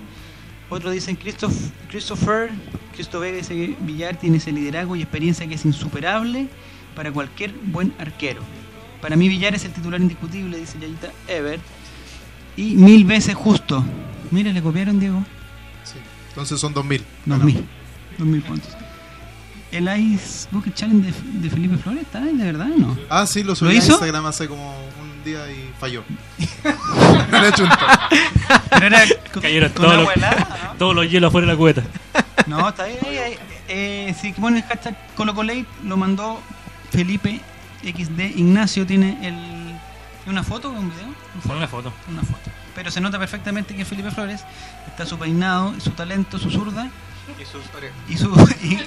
Otros dicen Christoph, Christopher, Cristo Vega dice que Villar tiene ese liderazgo y experiencia que es insuperable para cualquier buen arquero. Para mí Villar es el titular indiscutible, dice Yayita Ever. Y mil veces justo. Mira, le copiaron Diego. Sí. Entonces son 2000. Dos No, mil. Dos mil puntos. El Ice Bucket Challenge de, de Felipe Flores, ¿está? ¿De verdad o no? Ah, sí, lo subí ¿Lo a hizo? Instagram hace como un día y falló. Le chunta. Pero era Cayeron con todos una los, todos los hielos afuera de la cubeta. No, está ahí. ahí, ahí. Eh, si ponen el hashtag ColocoLate, lo mandó Felipe XD. Ignacio tiene el. ¿Una foto o un video? Fue una foto. Una foto. Pero se nota perfectamente que es Felipe Flores. Está su peinado, su talento, su zurda. Y sus orejas. Y su. y,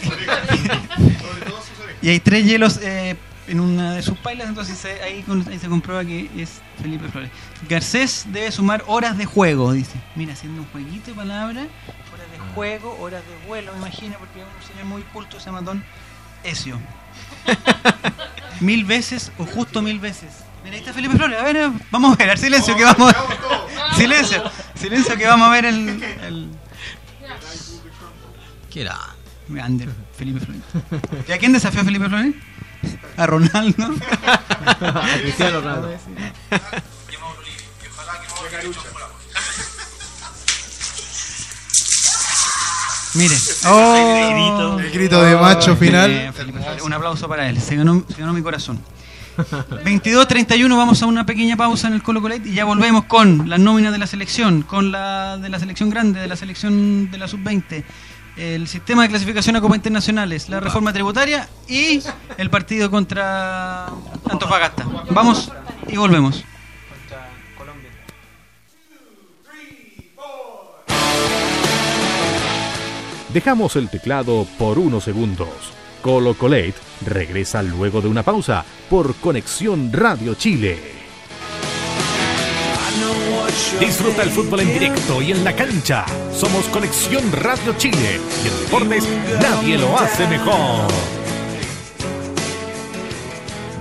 y hay tres hielos eh, en una de sus pailas, entonces se- ahí, ahí se comprueba que es Felipe Flores. Garcés debe sumar horas de juego, dice. Mira, haciendo un jueguito de palabras, horas de juego, horas de vuelo, me imagino, porque es un señor muy culto, se llama Don Ezio. mil veces o justo mil veces. Mira, ahí está Felipe Flores. A ver, vamos a ver, silencio que vamos a Silencio, silencio que vamos a ver el. el... ¿Qué era? Grande, Felipe Flores. ¿Y a quién desafió Felipe Flores? A Ronaldo. A Cristiano Ronaldo. Mire. Oh. El grito de macho final. Bien, Felipe Flores. Un aplauso para él. Se ganó, se ganó mi corazón. 22-31, vamos a una pequeña pausa en el Colo Colate y ya volvemos con las nóminas de la selección, con la de la selección grande, de la selección de la sub-20, el sistema de clasificación a Copa Internacionales, la reforma tributaria y el partido contra Antofagasta. Vamos y volvemos. Dejamos el teclado por unos segundos. Colo Colate regresa luego de una pausa por Conexión Radio Chile. Disfruta el fútbol en directo y en la cancha. Somos Conexión Radio Chile y en deportes nadie lo hace mejor.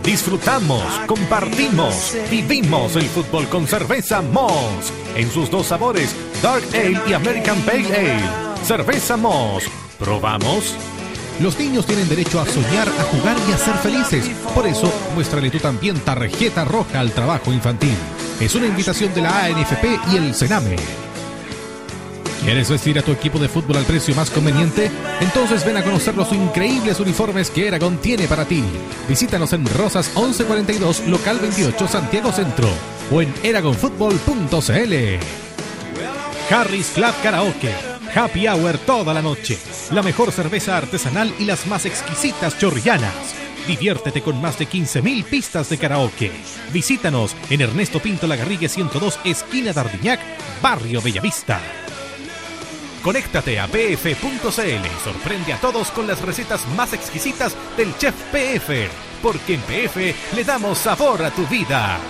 Disfrutamos, compartimos, vivimos el fútbol con cerveza Moss en sus dos sabores, Dark Ale y American Pale Ale. Cerveza Moss. ¿Probamos? Los niños tienen derecho a soñar, a jugar y a ser felices. Por eso, muéstrale tú también tarjeta roja al trabajo infantil. Es una invitación de la ANFP y el Sename. ¿Quieres vestir a tu equipo de fútbol al precio más conveniente? Entonces ven a conocer los increíbles uniformes que Eragon tiene para ti. Visítanos en Rosas 1142, local 28, Santiago Centro o en eragonfutbol.cl. Harris Club Karaoke. Happy Hour toda la noche. La mejor cerveza artesanal y las más exquisitas chorrillanas. Diviértete con más de 15.000 pistas de karaoke. Visítanos en Ernesto Pinto Lagarrigue 102, esquina Dardiñac, Barrio Bellavista. Conéctate a pf.cl y sorprende a todos con las recetas más exquisitas del chef PF, porque en PF le damos sabor a tu vida.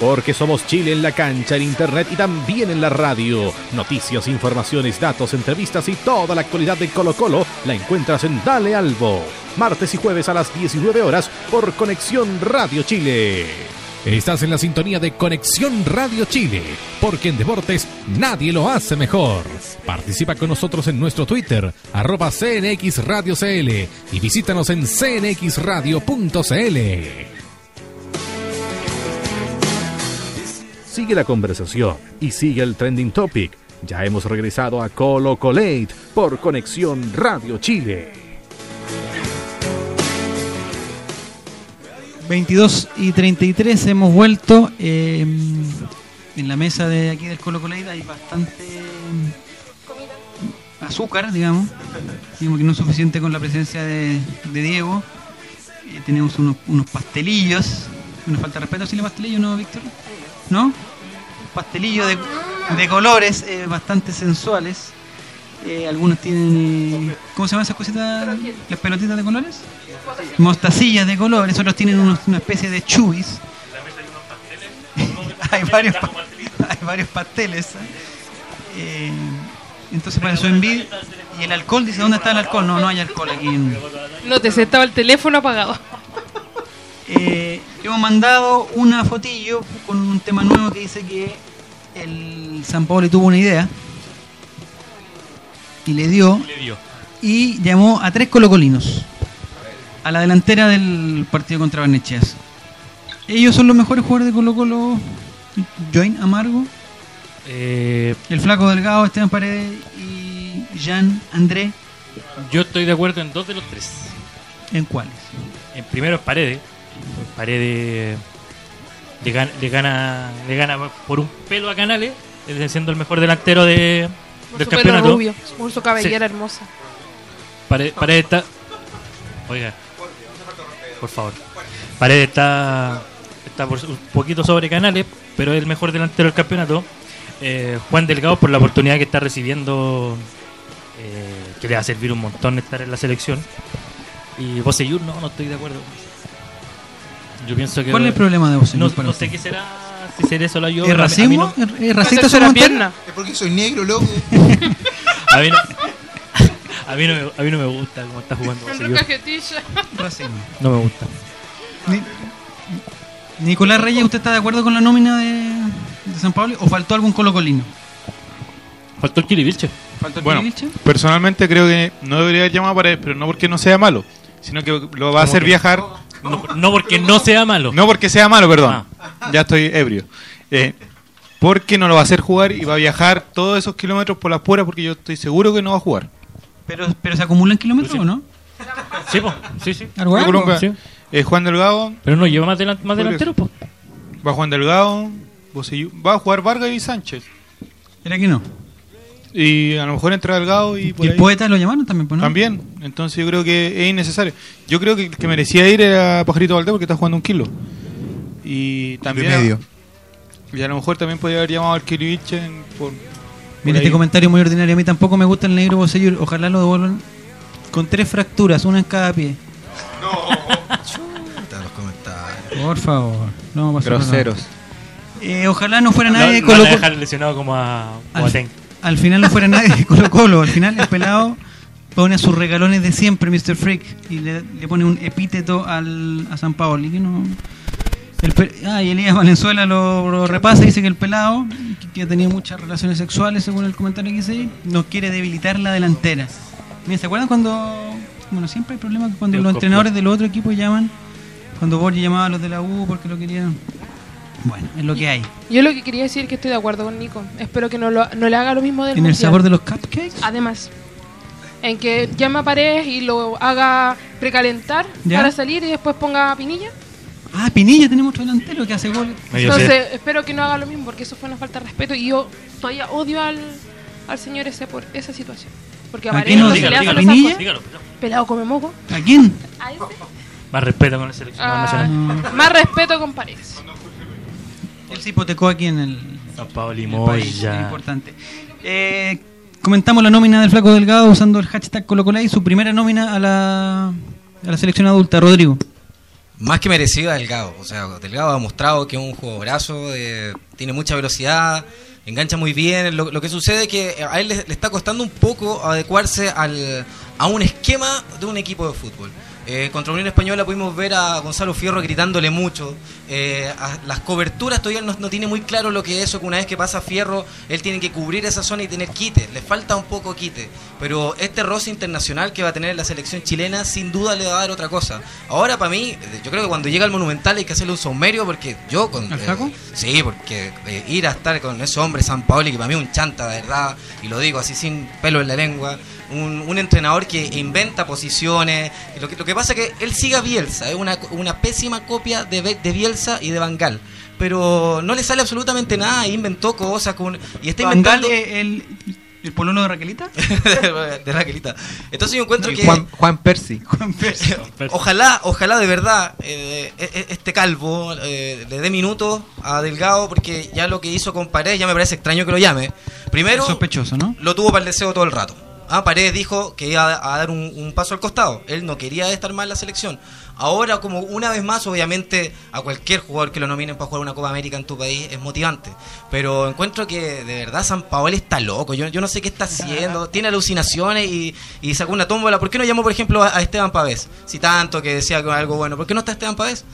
Porque somos Chile en la cancha, en internet y también en la radio. Noticias, informaciones, datos, entrevistas y toda la actualidad de Colo Colo la encuentras en Dale Albo. Martes y jueves a las 19 horas por Conexión Radio Chile. Estás en la sintonía de Conexión Radio Chile, porque en deportes nadie lo hace mejor. Participa con nosotros en nuestro Twitter, arroba CNX Radio CL y visítanos en cnxradio.cl. Sigue la conversación y sigue el trending topic. Ya hemos regresado a Colo Colate por Conexión Radio Chile. 22 y 33 hemos vuelto. eh, en la mesa de aquí del Colo Colate hay bastante mm, azúcar, digamos. Digamos que no es suficiente con la presencia de, Diego. Eh, tenemos unos, unos pastelillos. Una falta respeto decirle pastelillo, ¿no, Víctor? ¿No? Pastelillos de, de colores eh, bastante sensuales. Eh, algunos tienen. ¿Cómo se llaman esas cositas? ¿Las pelotitas de colores? Mostacillas de colores. Otros tienen unos- una especie de chubis. hay, varios, pa- hay varios pasteles. Eh, entonces, para su envidia. Y el alcohol, dice: ¿dónde está el alcohol? No, no hay alcohol aquí. en- No te estaba el teléfono apagado. Eh, hemos mandado una fotillo con un tema nuevo que dice que el San Paolo tuvo una idea y le dio Le dio. y llamó a tres colocolinos a la delantera del partido contra Barnechea. Ellos son los mejores jugadores de Colo Colo. Join Amargo, Eh, el flaco delgado Esteban Paredes y Jean André. yo estoy de acuerdo en dos de los tres. ¿En cuáles? En primero es Paredes, Paredes le gana, le gana, le gana por un pelo a Canales, siendo el mejor delantero de, Por del su pelo campeonato. rubio, por su cabellera hermosa. Pare- Paredes está. Oiga, por favor. Paredes está, está por un poquito sobre Canales, pero es el mejor delantero del campeonato. Eh, Juan Delgado, por la oportunidad que está recibiendo, eh, que le va a servir un montón estar en la selección. Y Boseyur, no, no estoy de acuerdo. Yo pienso que. ¿Cuál es el problema de Boseyur No, sé qué será, si será eso la yo. ¿Es racismo? no- ¿Es- racista comentario? pierna. Es porque soy negro, loco. A mí no, a mí no, me, a mí no me gusta cómo está jugando. Racismo. No me gusta. Ni- Nicolás Reyes, ¿usted está de acuerdo con la nómina de, de San Pablo o faltó algún colocolino? Faltó el Kiribilche. ¿Faltó el Bueno, Kiriliche? personalmente creo que no debería haber llamado a Paredes, pero no porque no sea malo, sino que lo va a hacer que? viajar. No, no porque no sea malo. No porque sea malo, perdón. Ya estoy ebrio. Eh, porque no lo va a hacer jugar y va a viajar todos esos kilómetros por las puertas porque yo estoy seguro que no va a jugar. ¿Pero, pero se acumulan kilómetros o no? Sí, po. sí, sí. Sí. eh, Juan Delgado, Pero no lleva más, delan- más delantero, po. va Juan Delgado, va a jugar Vargas y Sánchez. ¿Era que no? Y a lo mejor entra Delgado y por ¿Y el ahí- poeta lo llamaron también? pues, ¿no? También, entonces yo creo que es innecesario. Yo creo que el que merecía ir era Pajarito Valdés porque está jugando un kilo. Y también. De medio. Y a lo mejor también podría haber llamado al Kirivich en- por. por Mira, ahí. este comentario muy ordinario. A mí tampoco me gusta el negro Bosellur. Ojalá lo devuelvan con tres fracturas, una en cada pie. Chuta, los comentarios. Por favor. No. Groseros. Eh, ojalá no fuera nadie van Colo a dejar lesionado como a, como a al, Ten. Al final no fuera nadie Colo Colo. Al final el pelado pone a sus regalones de siempre, Mr. Freak, y le, le pone un epíteto al, a San Paolo. Que no, el ah, y Elías Valenzuela lo, lo repasa y dice que el pelado, que, que ha tenido muchas relaciones sexuales, según el comentario que hice ahí, no quiere debilitar la delantera. Miren, ¿se acuerdan cuando.? Bueno, siempre hay problemas cuando El los cop- entrenadores del otro equipo llaman. Cuando Borgi llamaba a los de la U porque lo querían. Bueno, es lo que hay. Yo lo que quería decir es que estoy de acuerdo con Nico. Espero que no, lo- no le haga lo mismo del En el sabor de los cupcakes. Además, en que llame a Paredes y lo haga precalentar ¿Ya? para salir y después ponga a Pinilla. Ah, Pinilla tenemos otro delantero que hace gol. Entonces, espero que no haga lo mismo porque eso fue una falta de respeto y yo todavía odio al, al señor ese por esa situación. Porque a ¿A Paredes no se le ¿A hace los. Dígalo, Pelado come moco. ¿A quién? A ese. Más respeto con el seleccionado Ah, nacional. Más respeto con Paredes. Él se hipotecó aquí en el, San Pablo país. Es Moya. importante. Eh, comentamos la nómina del Flaco Delgado usando el hashtag Colocolay y su primera nómina a la, a la selección adulta, Rodrigo. Más que merecido a Delgado. O sea, Delgado ha demostrado que es un jugadorazo, eh, tiene mucha velocidad, engancha muy bien. Lo, lo que sucede es que a él le, le está costando un poco adecuarse al, a un esquema de un equipo de fútbol. Eh, contra Unión Española pudimos ver a Gonzalo Fierro gritándole mucho. Eh, a- las coberturas todavía no, no tiene muy claro lo que es eso, que una vez que pasa Fierro, él tiene que cubrir esa zona y tener quite. Le falta un poco quite. Pero este roce internacional que va a tener la selección chilena, sin duda le va a dar otra cosa. Ahora, para mí, eh, yo creo que cuando llega al Monumental hay que hacerle un saumerio, porque yo con... ¿Al eh, sí, porque eh, ir a estar con ese hombre, San Paoli, que para mí es un chanta, de verdad, y lo digo así sin pelo en la lengua, un, un entrenador que inventa posiciones. y Lo que, lo que pasa es que él sigue a Bielsa, es una, una pésima copia de, de Bielsa y de Bangal. Pero no le sale absolutamente nada, inventó cosas con, y está Van Gaal, inventando eh, el, el pololo de Raquelita. de Raquelita. Entonces yo encuentro que Juan, Juan Percy. Juan Percy. Ojalá, ojalá de verdad eh, e- e- este calvo eh, le dé minutos a Delgado porque ya lo que hizo con Paredes ya me parece extraño que lo llame. Primero, Es sospechoso, ¿no? lo tuvo para el deseo todo el rato. Ah, Paredes dijo que iba a, dar un, un paso al costado. Él no quería estar más en la selección. Ahora, como una vez más, obviamente, a cualquier jugador que lo nominen para jugar una Copa América en tu país es motivante. Pero encuentro que de verdad San Paolo está loco. Yo, yo no sé qué está haciendo. Tiene alucinaciones y, y sacó una tómbola. ¿Por qué no llamó, por ejemplo, a, a Esteban Pavés? Si tanto que decía que algo bueno. ¿Por qué no está Esteban Pavés?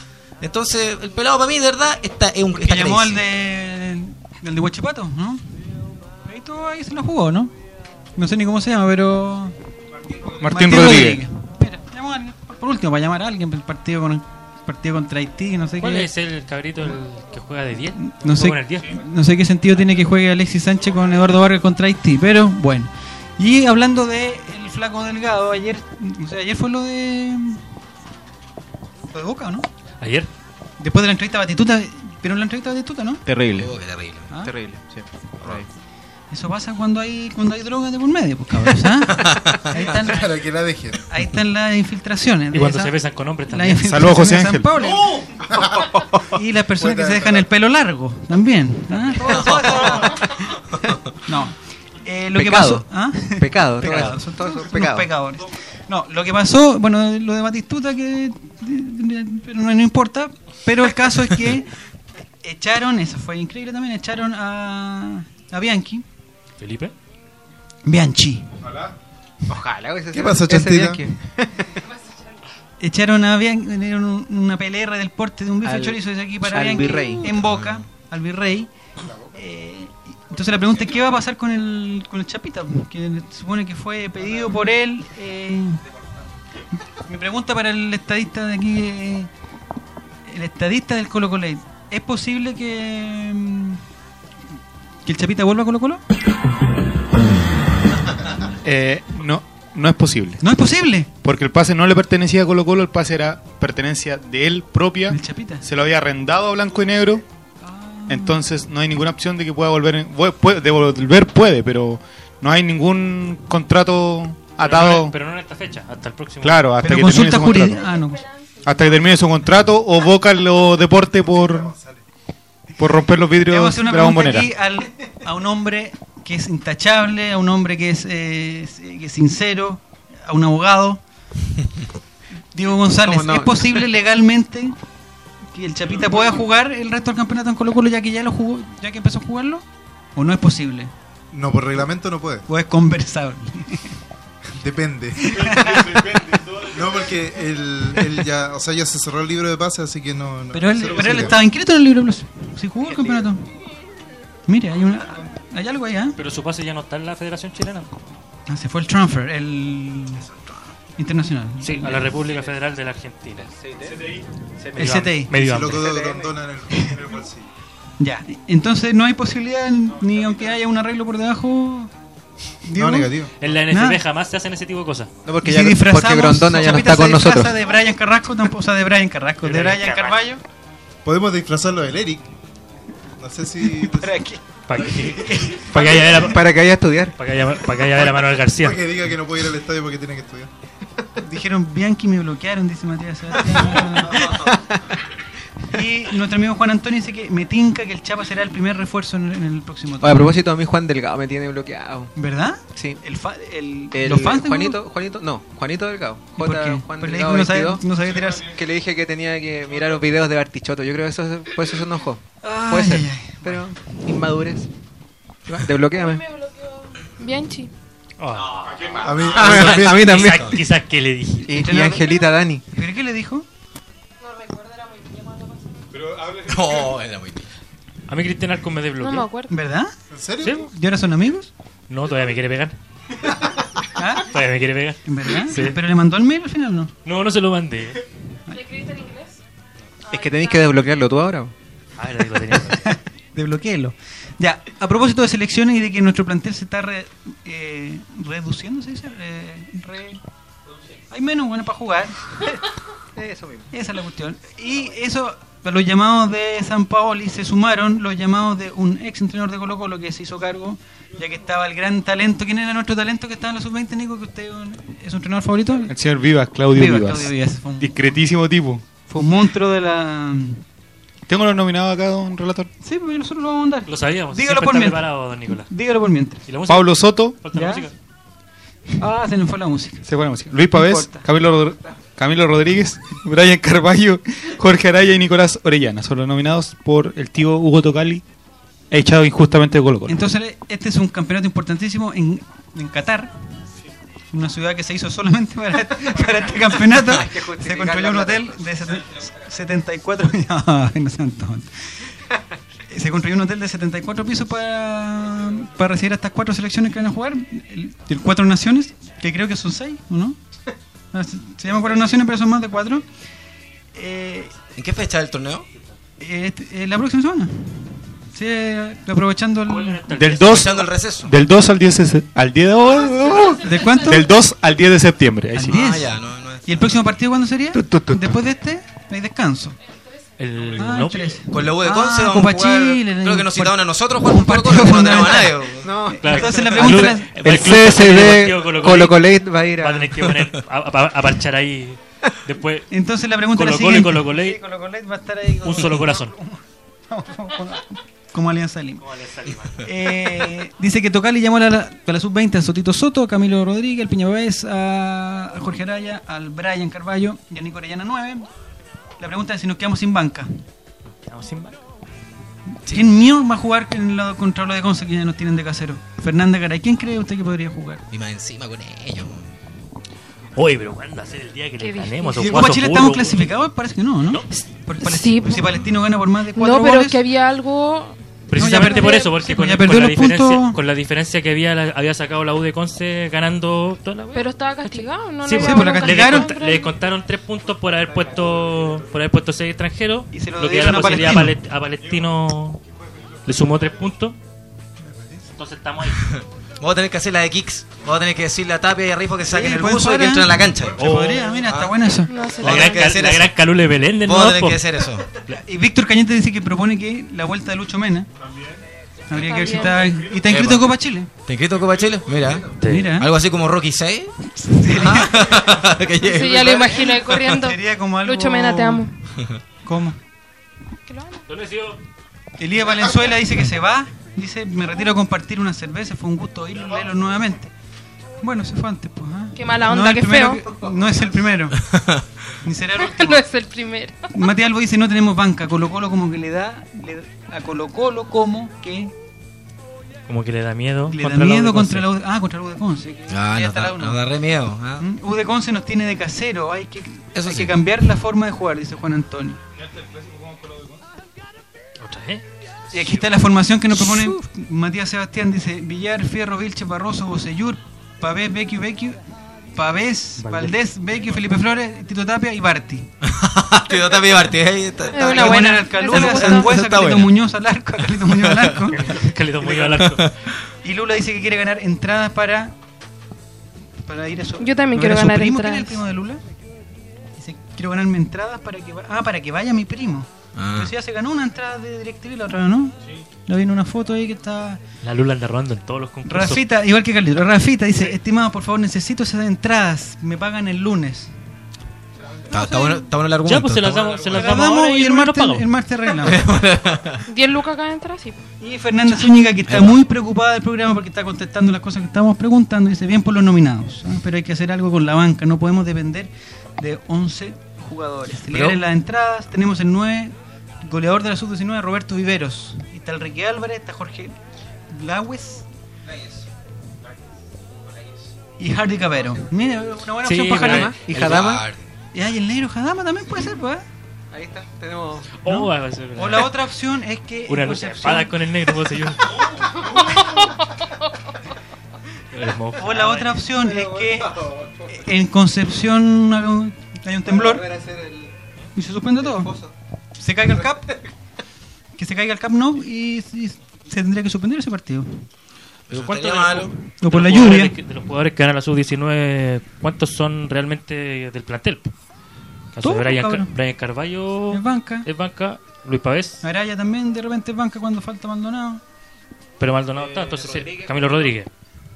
Entonces, el pelado para mí, de verdad, está, es un está llamó al crazy. de, al de Huachipato, ¿no? Ahí, todo, ahí se lo jugó, ¿no? No sé ni cómo se llama, pero... Martín, Rodríguez. Mira, llamó a alguien, por último, para llamar a alguien para el partido, con, el partido contra Haití, no sé ¿Cuál qué... es el cabrito el que juega de 10? No sé, Juega en el 10. no sé qué sentido tiene que juegue Alexis Sánchez con Eduardo Vargas contra Haití, pero bueno. Y hablando de el flaco delgado, ayer, o sea, ayer fue lo de lo de Boca, ¿o ¿no? ¿Ayer? Después de la entrevista a Batistuta, ¿vieron la entrevista a Batistuta, no? Terrible. Oh, terrible. ¿Ah? Terrible, sí. Eso pasa cuando hay cuando hay droga de por medio, pues cabros, ¿ah? Ahí están, Para que la dejen. ahí están las infiltraciones. Y cuando esa- se besan con hombres las también. infiltraciones Saludos, José de San Ángel. Pablo. Y las personas que se dejan el pelo largo también. ¿ah? No. Eh, lo que Pecado. pasó. ¿ah? Pecado, son todo todos pecadores. No, lo que pasó, bueno, lo de Batistuta que pero no, no importa, pero el caso es que echaron, eso fue increíble también, echaron a, a Bianchi, Felipe. Bianchi, Ojalá. ese ¿Qué día Chantita? que- echaron a Bianchi, una PLR del porte de un bife Al- chorizo desde aquí para al Bianchi virrey. en Boca, al virrey. Eh, entonces la pregunta es qué va a pasar con el, con el Chapita, que se supone que fue pedido por él. eh, mi pregunta para el estadista de aquí, eh, el estadista del Colo Colo, ¿es posible que, mm, que el Chapita vuelva a Colo Colo? Eh, no, no es posible. No es posible. Porque el pase no le pertenecía a Colo Colo, el pase era pertenencia de él propia. El Chapita. Se lo había arrendado a Blanco y Negro. Entonces no hay ninguna opción de que pueda volver. puede, de volver puede, pero no hay ningún contrato atado. Pero no en esta fecha, hasta el próximo. Claro, hasta Pero que consulta termine su contrato. Ah, no. Hasta que termine su contrato o Boca lo deporte por por romper los vidrios de la pregunta bombonera. aquí al- a un hombre que es intachable, a un hombre que es, eh, que es sincero, a un abogado. Diego González. ¿es posible legalmente que el Chapita pueda jugar el resto del campeonato en Colo Colo ya que ya lo jugó, ya que empezó a jugarlo? ¿O no es posible? No, por reglamento no puede. ¿O es conversable? Depende. no, porque él, él ya, o sea, ya se cerró el libro de pase, así que no. no Pero él, pero él estaba inscrito en el libro Plus. Si jugó el campeonato. Mire, hay, una, hay algo ahí, ¿ah? Pero su pase ya no está en la Federación Chilena. Ah, se fue el transfer, el internacional. Sí, a la República Federal de la Argentina. El CTI. Medio. Ya, entonces no hay posibilidad, ni aunque haya un arreglo por debajo. No, negativo. En la NFP Nada. jamás se hacen ese tipo de cosas. No, porque, ya, si disfrazamos, porque Grondona ya no está con nosotros. de Brian Carrasco, tampoco, o sea, de Brian Carrasco, de De Brian. Carballo. Podemos disfrazarlo del Eric. No sé si. ¿Para qué? Para que, para que haya de la, Para que vaya a estudiar. para que haya, para que haya de la Manuel García. Para que diga que no puede ir al estadio porque tiene que estudiar. Dijeron Bianchi me bloquearon, dice Matías Sebastián. Y nuestro amigo Juan Antonio dice que me tinca que el Chapa será el primer refuerzo en, en el próximo Oye, a propósito, a mí Juan Delgado me tiene bloqueado. ¿Verdad? Sí. El fa- el- El los fans de Juanito, Juanito, no, Juanito Delgado. ¿Y por J. qué? Juan Pues le Delgado dijo no sabía- 22, no sabía tirarse. Que le dije que tenía que mirar los videos de Bartichotto. Yo creo que eso, por eso se enojó. Ay, Puede ser. ay, ay. Pero, inmadurez. Desbloqueame. Bianchi. Oh, A mí, a mí también. a mí también. quizás, quizás que le dije. Y, y Angelita Dani. ¿Pero qué le dijo? No, era muy bien. A mí Cristian Arcos me No desbloqueó. me acuerdo. ¿Verdad? ¿En serio? ¿Sí? ¿Y ahora son amigos? No, todavía me quiere pegar. ¿Ah? Todavía me quiere pegar. ¿En verdad? Sí. ¿Pero le mandó el mail al final no? No, no se lo mandé. ¿Le escribiste en inglés? Es que tenéis que desbloquearlo tú ahora. Ah, era lo tenía. Desbloquéelo. Ya, a propósito de selecciones y de que nuestro plantel se está re- eh, reduciendo, ¿se dice? Eh, re- Hay menos bueno para jugar. Eso mismo. Esa es la cuestión. Y eso, los llamados de San Paoli se sumaron los llamados de un ex entrenador de Colo Colo que se hizo cargo, ya que estaba el gran talento. ¿Quién era nuestro talento que estaba en la sub-20, Nico? Que usted es su entrenador favorito. El señor Vivas, Claudio Vivas, Vivas. Claudio Vivas, un- Discretísimo tipo. Fue un monstruo de la... Tengo los nominados acá, don relator. Sí, porque nosotros lo vamos a mandar. Lo sabíamos. Dígalo Siempre por mientras. preparado, don Nicolás. Dígalo por mientras. ¿Y la música? Pablo Soto, ¿Falta ¿Ya? la música? Ah, se nos fue la música. se fue la música. Luis Pavés, importa. Camilo, Rod- Camilo Rodríguez, Brian Carballo, Jorge Araya y Nicolás Orellana. Son los nominados por el tío Hugo Tocali, echado injustamente de Colo Colo. Entonces, este es un campeonato importantísimo en, en Qatar. Una ciudad que se hizo solamente para, para este campeonato. Se construyó un hotel de sete- 74 Ay, no sean tontos. Se construyó un hotel de 74 pisos para, para recibir a estas cuatro selecciones que van a jugar. El, el Cuatro Naciones, que creo que son seis, ¿o no? Ah, Se, se llama Cuatro Naciones, pero son más de cuatro. Eh, ¿En qué fecha del torneo? este, eh, la próxima semana. Sí, aprovechando el... Del 2, Echando el receso. del 2 al 10 de, se- al 10 de, oh, ¿De cuánto? del 2 al 10 de septiembre. Ahí Al sí. 10. Ah, ya, no, no es. ¿Y el próximo partido cuándo sería? Tu, tu, tu, tu. ¿Después de este? Hay descanso. El, Ah, no. el 13. Con la U de Ah, Conce vamos Copa a jugar, Chile, creo que nos citaron a nosotros jugar un partido no tenemos a nadie. fundamental. No, Claro. Entonces la pregunta es- el Colo Colate va a ir va a a. tener que poner a, a- a parchar ahí. Después, Entonces la pregunta es la Colo Colo y siguiente. Colo Colo Sí, Colo Colo va a estar ahí un solo corazón. como Alianza Lima. Eh, dice que Tocali llamó a la, a la sub-20 a Sotito Soto, a Camilo Rodríguez, al Piña Báez, a, a Jorge Araya, al Brian Carballo y a Nico Orellana 9. La pregunta es si nos quedamos sin banca. Estamos sin banca. ¿Quién mío va a jugar en lo- contra los de Conce que ya nos tienen de casero? Fernanda Garay. ¿Quién cree usted que podría jugar? Y más encima con ellos. Oye, pero ¿cuándo va a ser el día que le ganemos? ¿Y Copa Chile estamos clasificados? Parece que no, ¿no? Porque Palestino- Sí, si Palestino gana por más de cuatro No, pero goles, es que había algo. Precisamente No, por eso, porque sí, con, la diferencia, puntos. con la diferencia que había la- había sacado la U de Conce ganando toda la Pero estaba castigado, ¿no? Sí, no pues, había la nunca le, le descontaron tres puntos por haber puesto por haber puesto seis extranjeros, Y se lo lo que da la posibilidad a Palestino. Palet- a Palestino le sumó tres puntos. Entonces estamos ahí. Vamos a tener que hacer la de Kicks. Vamos a tener que decirle a Tapia y a Rifo que saquen Sí, el buzo y que entren a la cancha. Se podría, mira, está buena eso. No sé. La gran, cal- la eso. Calule Belén del Vamos a nuevo tener que po. hacer eso. Y Víctor Cañete dice que propone que la vuelta de Lucho Mena. Habría que ver si está. También. ¿Y está inscrito en Copa Chile? ¿Te inscrito en Copa Chile? Mira. Mira. Algo así como Rocky 6. que llegue. Sí, ya lo imagino ahí corriendo. Sería como algo. Lucho Mena, te amo. ¿Cómo? Que lo amo. Elías Valenzuela dice que se va. Dice, me retiro a compartir una cerveza. Fue un gusto oírlo leerlo nuevamente. Bueno, se fue antes, pues. ¿ah? Qué mala No onda, el qué primero feo. que- no es el primero. Ni será el último. no es el primero. Matías Albo dice, no tenemos banca. Colo Colo como que le da... le- a Colo Colo como que Como que le da miedo. le da miedo contra la U ah, contra la U de Conce. Ah, nos da, nos da re miedo. ah. ¿Mm? U de Conce nos tiene de casero. Hay que, Eso hay sí. que cambiar la forma de jugar, dice Juan Antonio. ¿Otra vez? Y aquí está la formación que nos propone Matías Sebastián. Dice Villar, Fierro, Vilche, Barroso, Bocellur, Pavés, Vecchio, Vecchio, Pavés, Valdés, Vecchio, Felipe Flores, Tito Tapia y Barti. Tío Tapia Barti, ahí está- Es está una buena. Sangüesa, buena. Muñoz al arco, Carlito Muñoz al arco. Calito muy al arco. Y Lula dice que quiere ganar entradas para para ir a su Yo también quiero ganar primo. ¿Quién entradas. es el primo de Lula? Dice, quiero ganarme entradas para que ah, para que vaya mi primo. Ah. Pero si ya se ganó una entrada de DirecTV la otra, ¿no? Sí. Lo vi en una foto ahí que está La Lula anda robando en todos los concursos. Rafita, igual que Carlito. Rafita dice, estimado, por favor, necesito esas entradas. Me pagan el lunes. Está, está bueno, está bueno el argumento. Ya, pues se las damos, se el las La damos ahora y y el martes, el martes arreglamos. 10 lucas acá entra, sí. Y Fernanda Zúñiga, que está muy preocupada del programa porque está contestando las cosas que estamos preguntando, dice, bien por los nominados, ¿ah? pero hay que hacer algo con la banca, no podemos depender de 11 jugadores. Liberen las entradas, tenemos el 9, goleador de la sub-19, Roberto Viveros. Y está Enrique Álvarez, está Jorge Lawes. Y Hardy Cabero. Mira, una buena Sí, opción para Jadama. ¿Y El Jadama? bar. Y hay el negro Jadama también puede ser, pues. ¿eh? Ahí está, tenemos. Oh, O la otra opción es que Una lucha espadas con el negro, vos y yo. O la otra opción es que en Concepción hay un temblor y se suspende todo. Se caiga el CAP, que se caiga el CAP no, y, y se tendría que suspender ese partido. Pero Eso ¿cuántos estaría de malo. los- O por de la lluvia. jugadores que- De los jugadores que ganan la sub-19, ¿cuántos son realmente del plantel? Caso de Brian, cabrón. Car- Brian Carballo Es banca. es banca, Luis Pavés, Araya también de repente es banca cuando falta Maldonado. pero Maldonado está, entonces Camilo Rodríguez.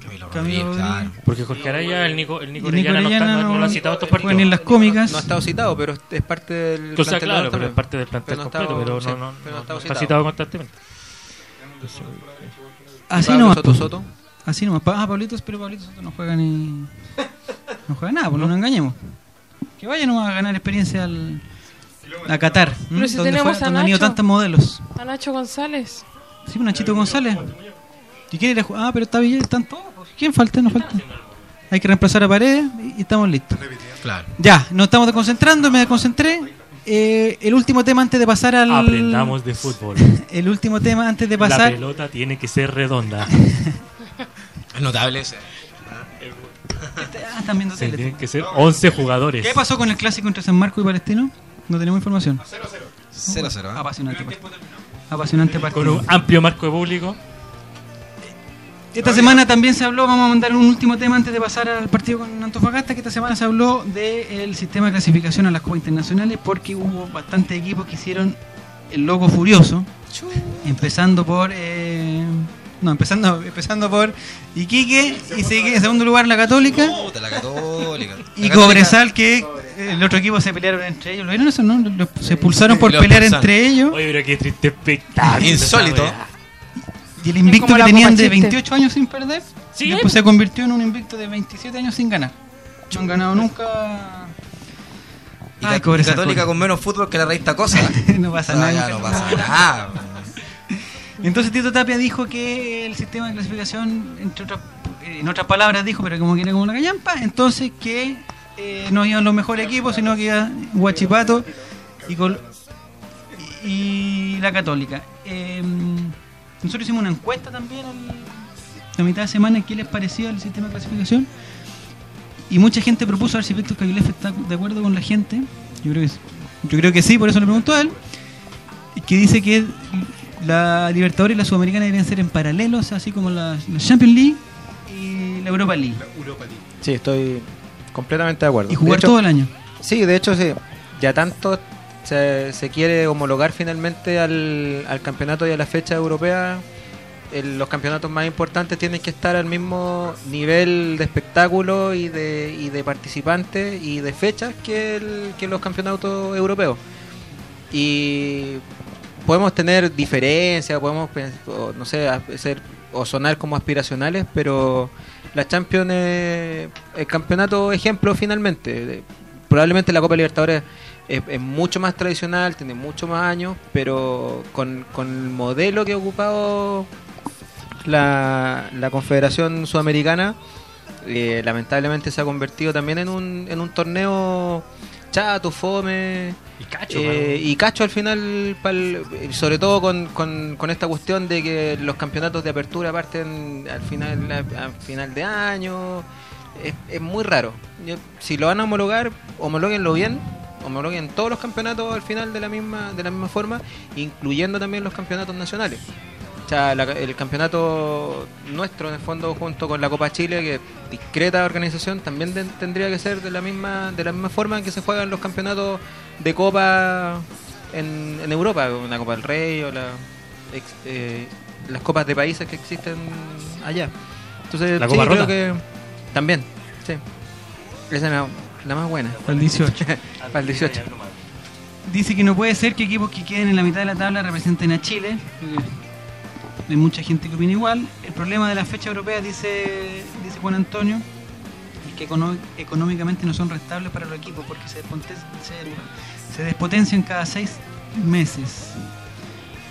Camilo Camilo Rodríguez, claro. Porque Jorge Araya, el Nico, el Nico Orellana no, está, no, no lo han citado estos ni en partidos. las cómicas. No ha estado citado, pero es parte del. O sea, plantel claro, pero es parte del plantel Pero no ha completo, estado- pero sí, no, no, pero no ha no está citado. citado constantemente. Así nomás. Soto pues. Soto. Así nomás. Ah, Pablitos, pero Pablitos Soto no juega ni. No juega nada, pues no nos engañemos. Que vaya nomás a ganar experiencia al. A Qatar, ¿m? Pero si donde, tenemos fue- a donde han ido tantos modelos. A Nacho González. Sí, Nachito González. ¿Y quiere ir a ju- Ah, pero está bien, están todos. ¿Quién falta? No falta. Hay que reemplazar a Paredes y estamos listos. Claro. Ya, nos estamos desconcentrando, me desconcentré. Eh, el último tema antes de pasar al. Aprendamos de fútbol. El último tema antes de La pasar. pelota tiene que ser redonda. Es notable ese. Ah, están viendo tele. tienen que ser 11 jugadores. ¿Qué pasó con el clásico entre San Marco y Palestino? No tenemos información. 0-0. ¿eh? Apasionante partido. Apasionante Con partido. un amplio marco de público. Esta semana también se habló, vamos a mandar un último tema antes de pasar al partido con Antofagasta, que esta semana se habló del sistema de clasificación a las Copas Internacionales porque hubo bastantes equipos que hicieron el logo furioso, empezando por... eh, no, empezando, empezando por Iquique y sigue en segundo lugar la Católica Puta, la católica. y La Cobresal que el otro equipo se pelearon entre ellos. ¿Lo vieron eso? No? Se expulsaron por pelear entre ellos. Oye, pero qué triste espectáculo. Insólito. Y el invicto que tenían de Chiste. 28 años sin perder, Sí, después se convirtió en un invicto de 27 años sin ganar. No han ganado nunca. Y Ay, Ca- Católica con menos fútbol que la revista Cosa. no pasa O sea, nada. ya no pasa nada. Entonces Tito Tapia dijo que el sistema de clasificación, entre otras, eh, en otras palabras dijo, pero como que era como una callampa, entonces que eh, no iban los mejores equipos, sino que iba Huachipato y, y, y la Católica. Eh, nosotros hicimos una encuesta también a mitad de semana qué les parecía el sistema de clasificación y mucha gente propuso a ver si Víctor Cavilef está de acuerdo con la gente. Yo creo que, sí. yo creo que sí, por eso le preguntó a él. Que dice que la Libertadores y la Sudamericana deberían ser en paralelos, así como la, la Champions League y la Europa League. Sí, estoy completamente de acuerdo. Y jugar hecho- todo el año. Sí, de hecho, sí. Ya tanto se, se quiere homologar finalmente al, al campeonato y a la fecha europea. el- los campeonatos más importantes tienen que estar al mismo nivel de espectáculo y de, y de participantes y de fechas que, el- que los campeonatos europeos. Y podemos tener diferencias, podemos, no sé, hacer o sonar como aspiracionales, pero la Champions el campeonato ejemplo finalmente. Probablemente la Copa Libertadores es, es mucho más tradicional, tiene mucho más años, pero con, con el modelo que ha ocupado la, la Confederación Sudamericana, eh, lamentablemente se ha convertido también en un, en un torneo chato, fome. Y cacho, eh, y cacho al final, pa'l- sobre todo con, con, con esta cuestión de que los campeonatos de apertura parten al final, al final de año. Es, es muy raro. Si lo van a homologar, homologuenlo bien. Homologuen todos los campeonatos al final de la misma de la misma forma, incluyendo también los campeonatos nacionales. O sea, la- el campeonato nuestro, en el fondo, junto con la Copa Chile, que discreta organización, también de- tendría que ser de la misma de la misma forma en que se juegan los campeonatos de Copa en, en Europa, una Copa del Rey o la, ex- eh, las copas de países que existen allá. Entonces, La sí, Copa creo Rota. que también, sí. La, más buena. Para el 18. Para el 18. Dice que no puede ser que equipos que queden en la mitad de la tabla representen a Chile. Hay mucha gente que opina igual. El problema de la fecha europea, dice, dice Juan Antonio, es que económicamente no son rentables para los equipos porque se, se- se despotencian cada seis meses.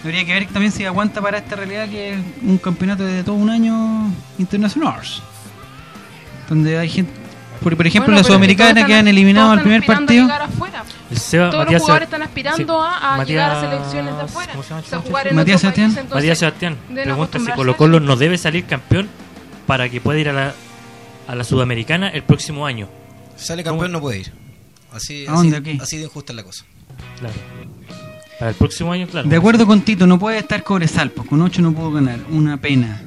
Habría que ver también si aguanta para esta realidad que es un campeonato de todo un año internacional. Donde hay gente, por, por ejemplo, Bueno, la sudamericana que han eliminado al primer partido. Seba- Todos Matías los jugadores están aspirando sí. a, a llegar a Matías- selecciones de afuera. ¿cómo se llama el O sea, muchacho? jugar en Matías Sebastián. país, entonces, Matías Sebastián pregunta si Colo Colo no debe salir campeón para que pueda ir a la, a la Sudamericana el próximo año. Sale campeón, no puede ir. Así, ¿A así, dónde, así de injusta es la cosa. Claro. Para el próximo año, claro. De acuerdo con Tito, no puede estar Cobresal, pues con 8 no pudo ganar. Una pena.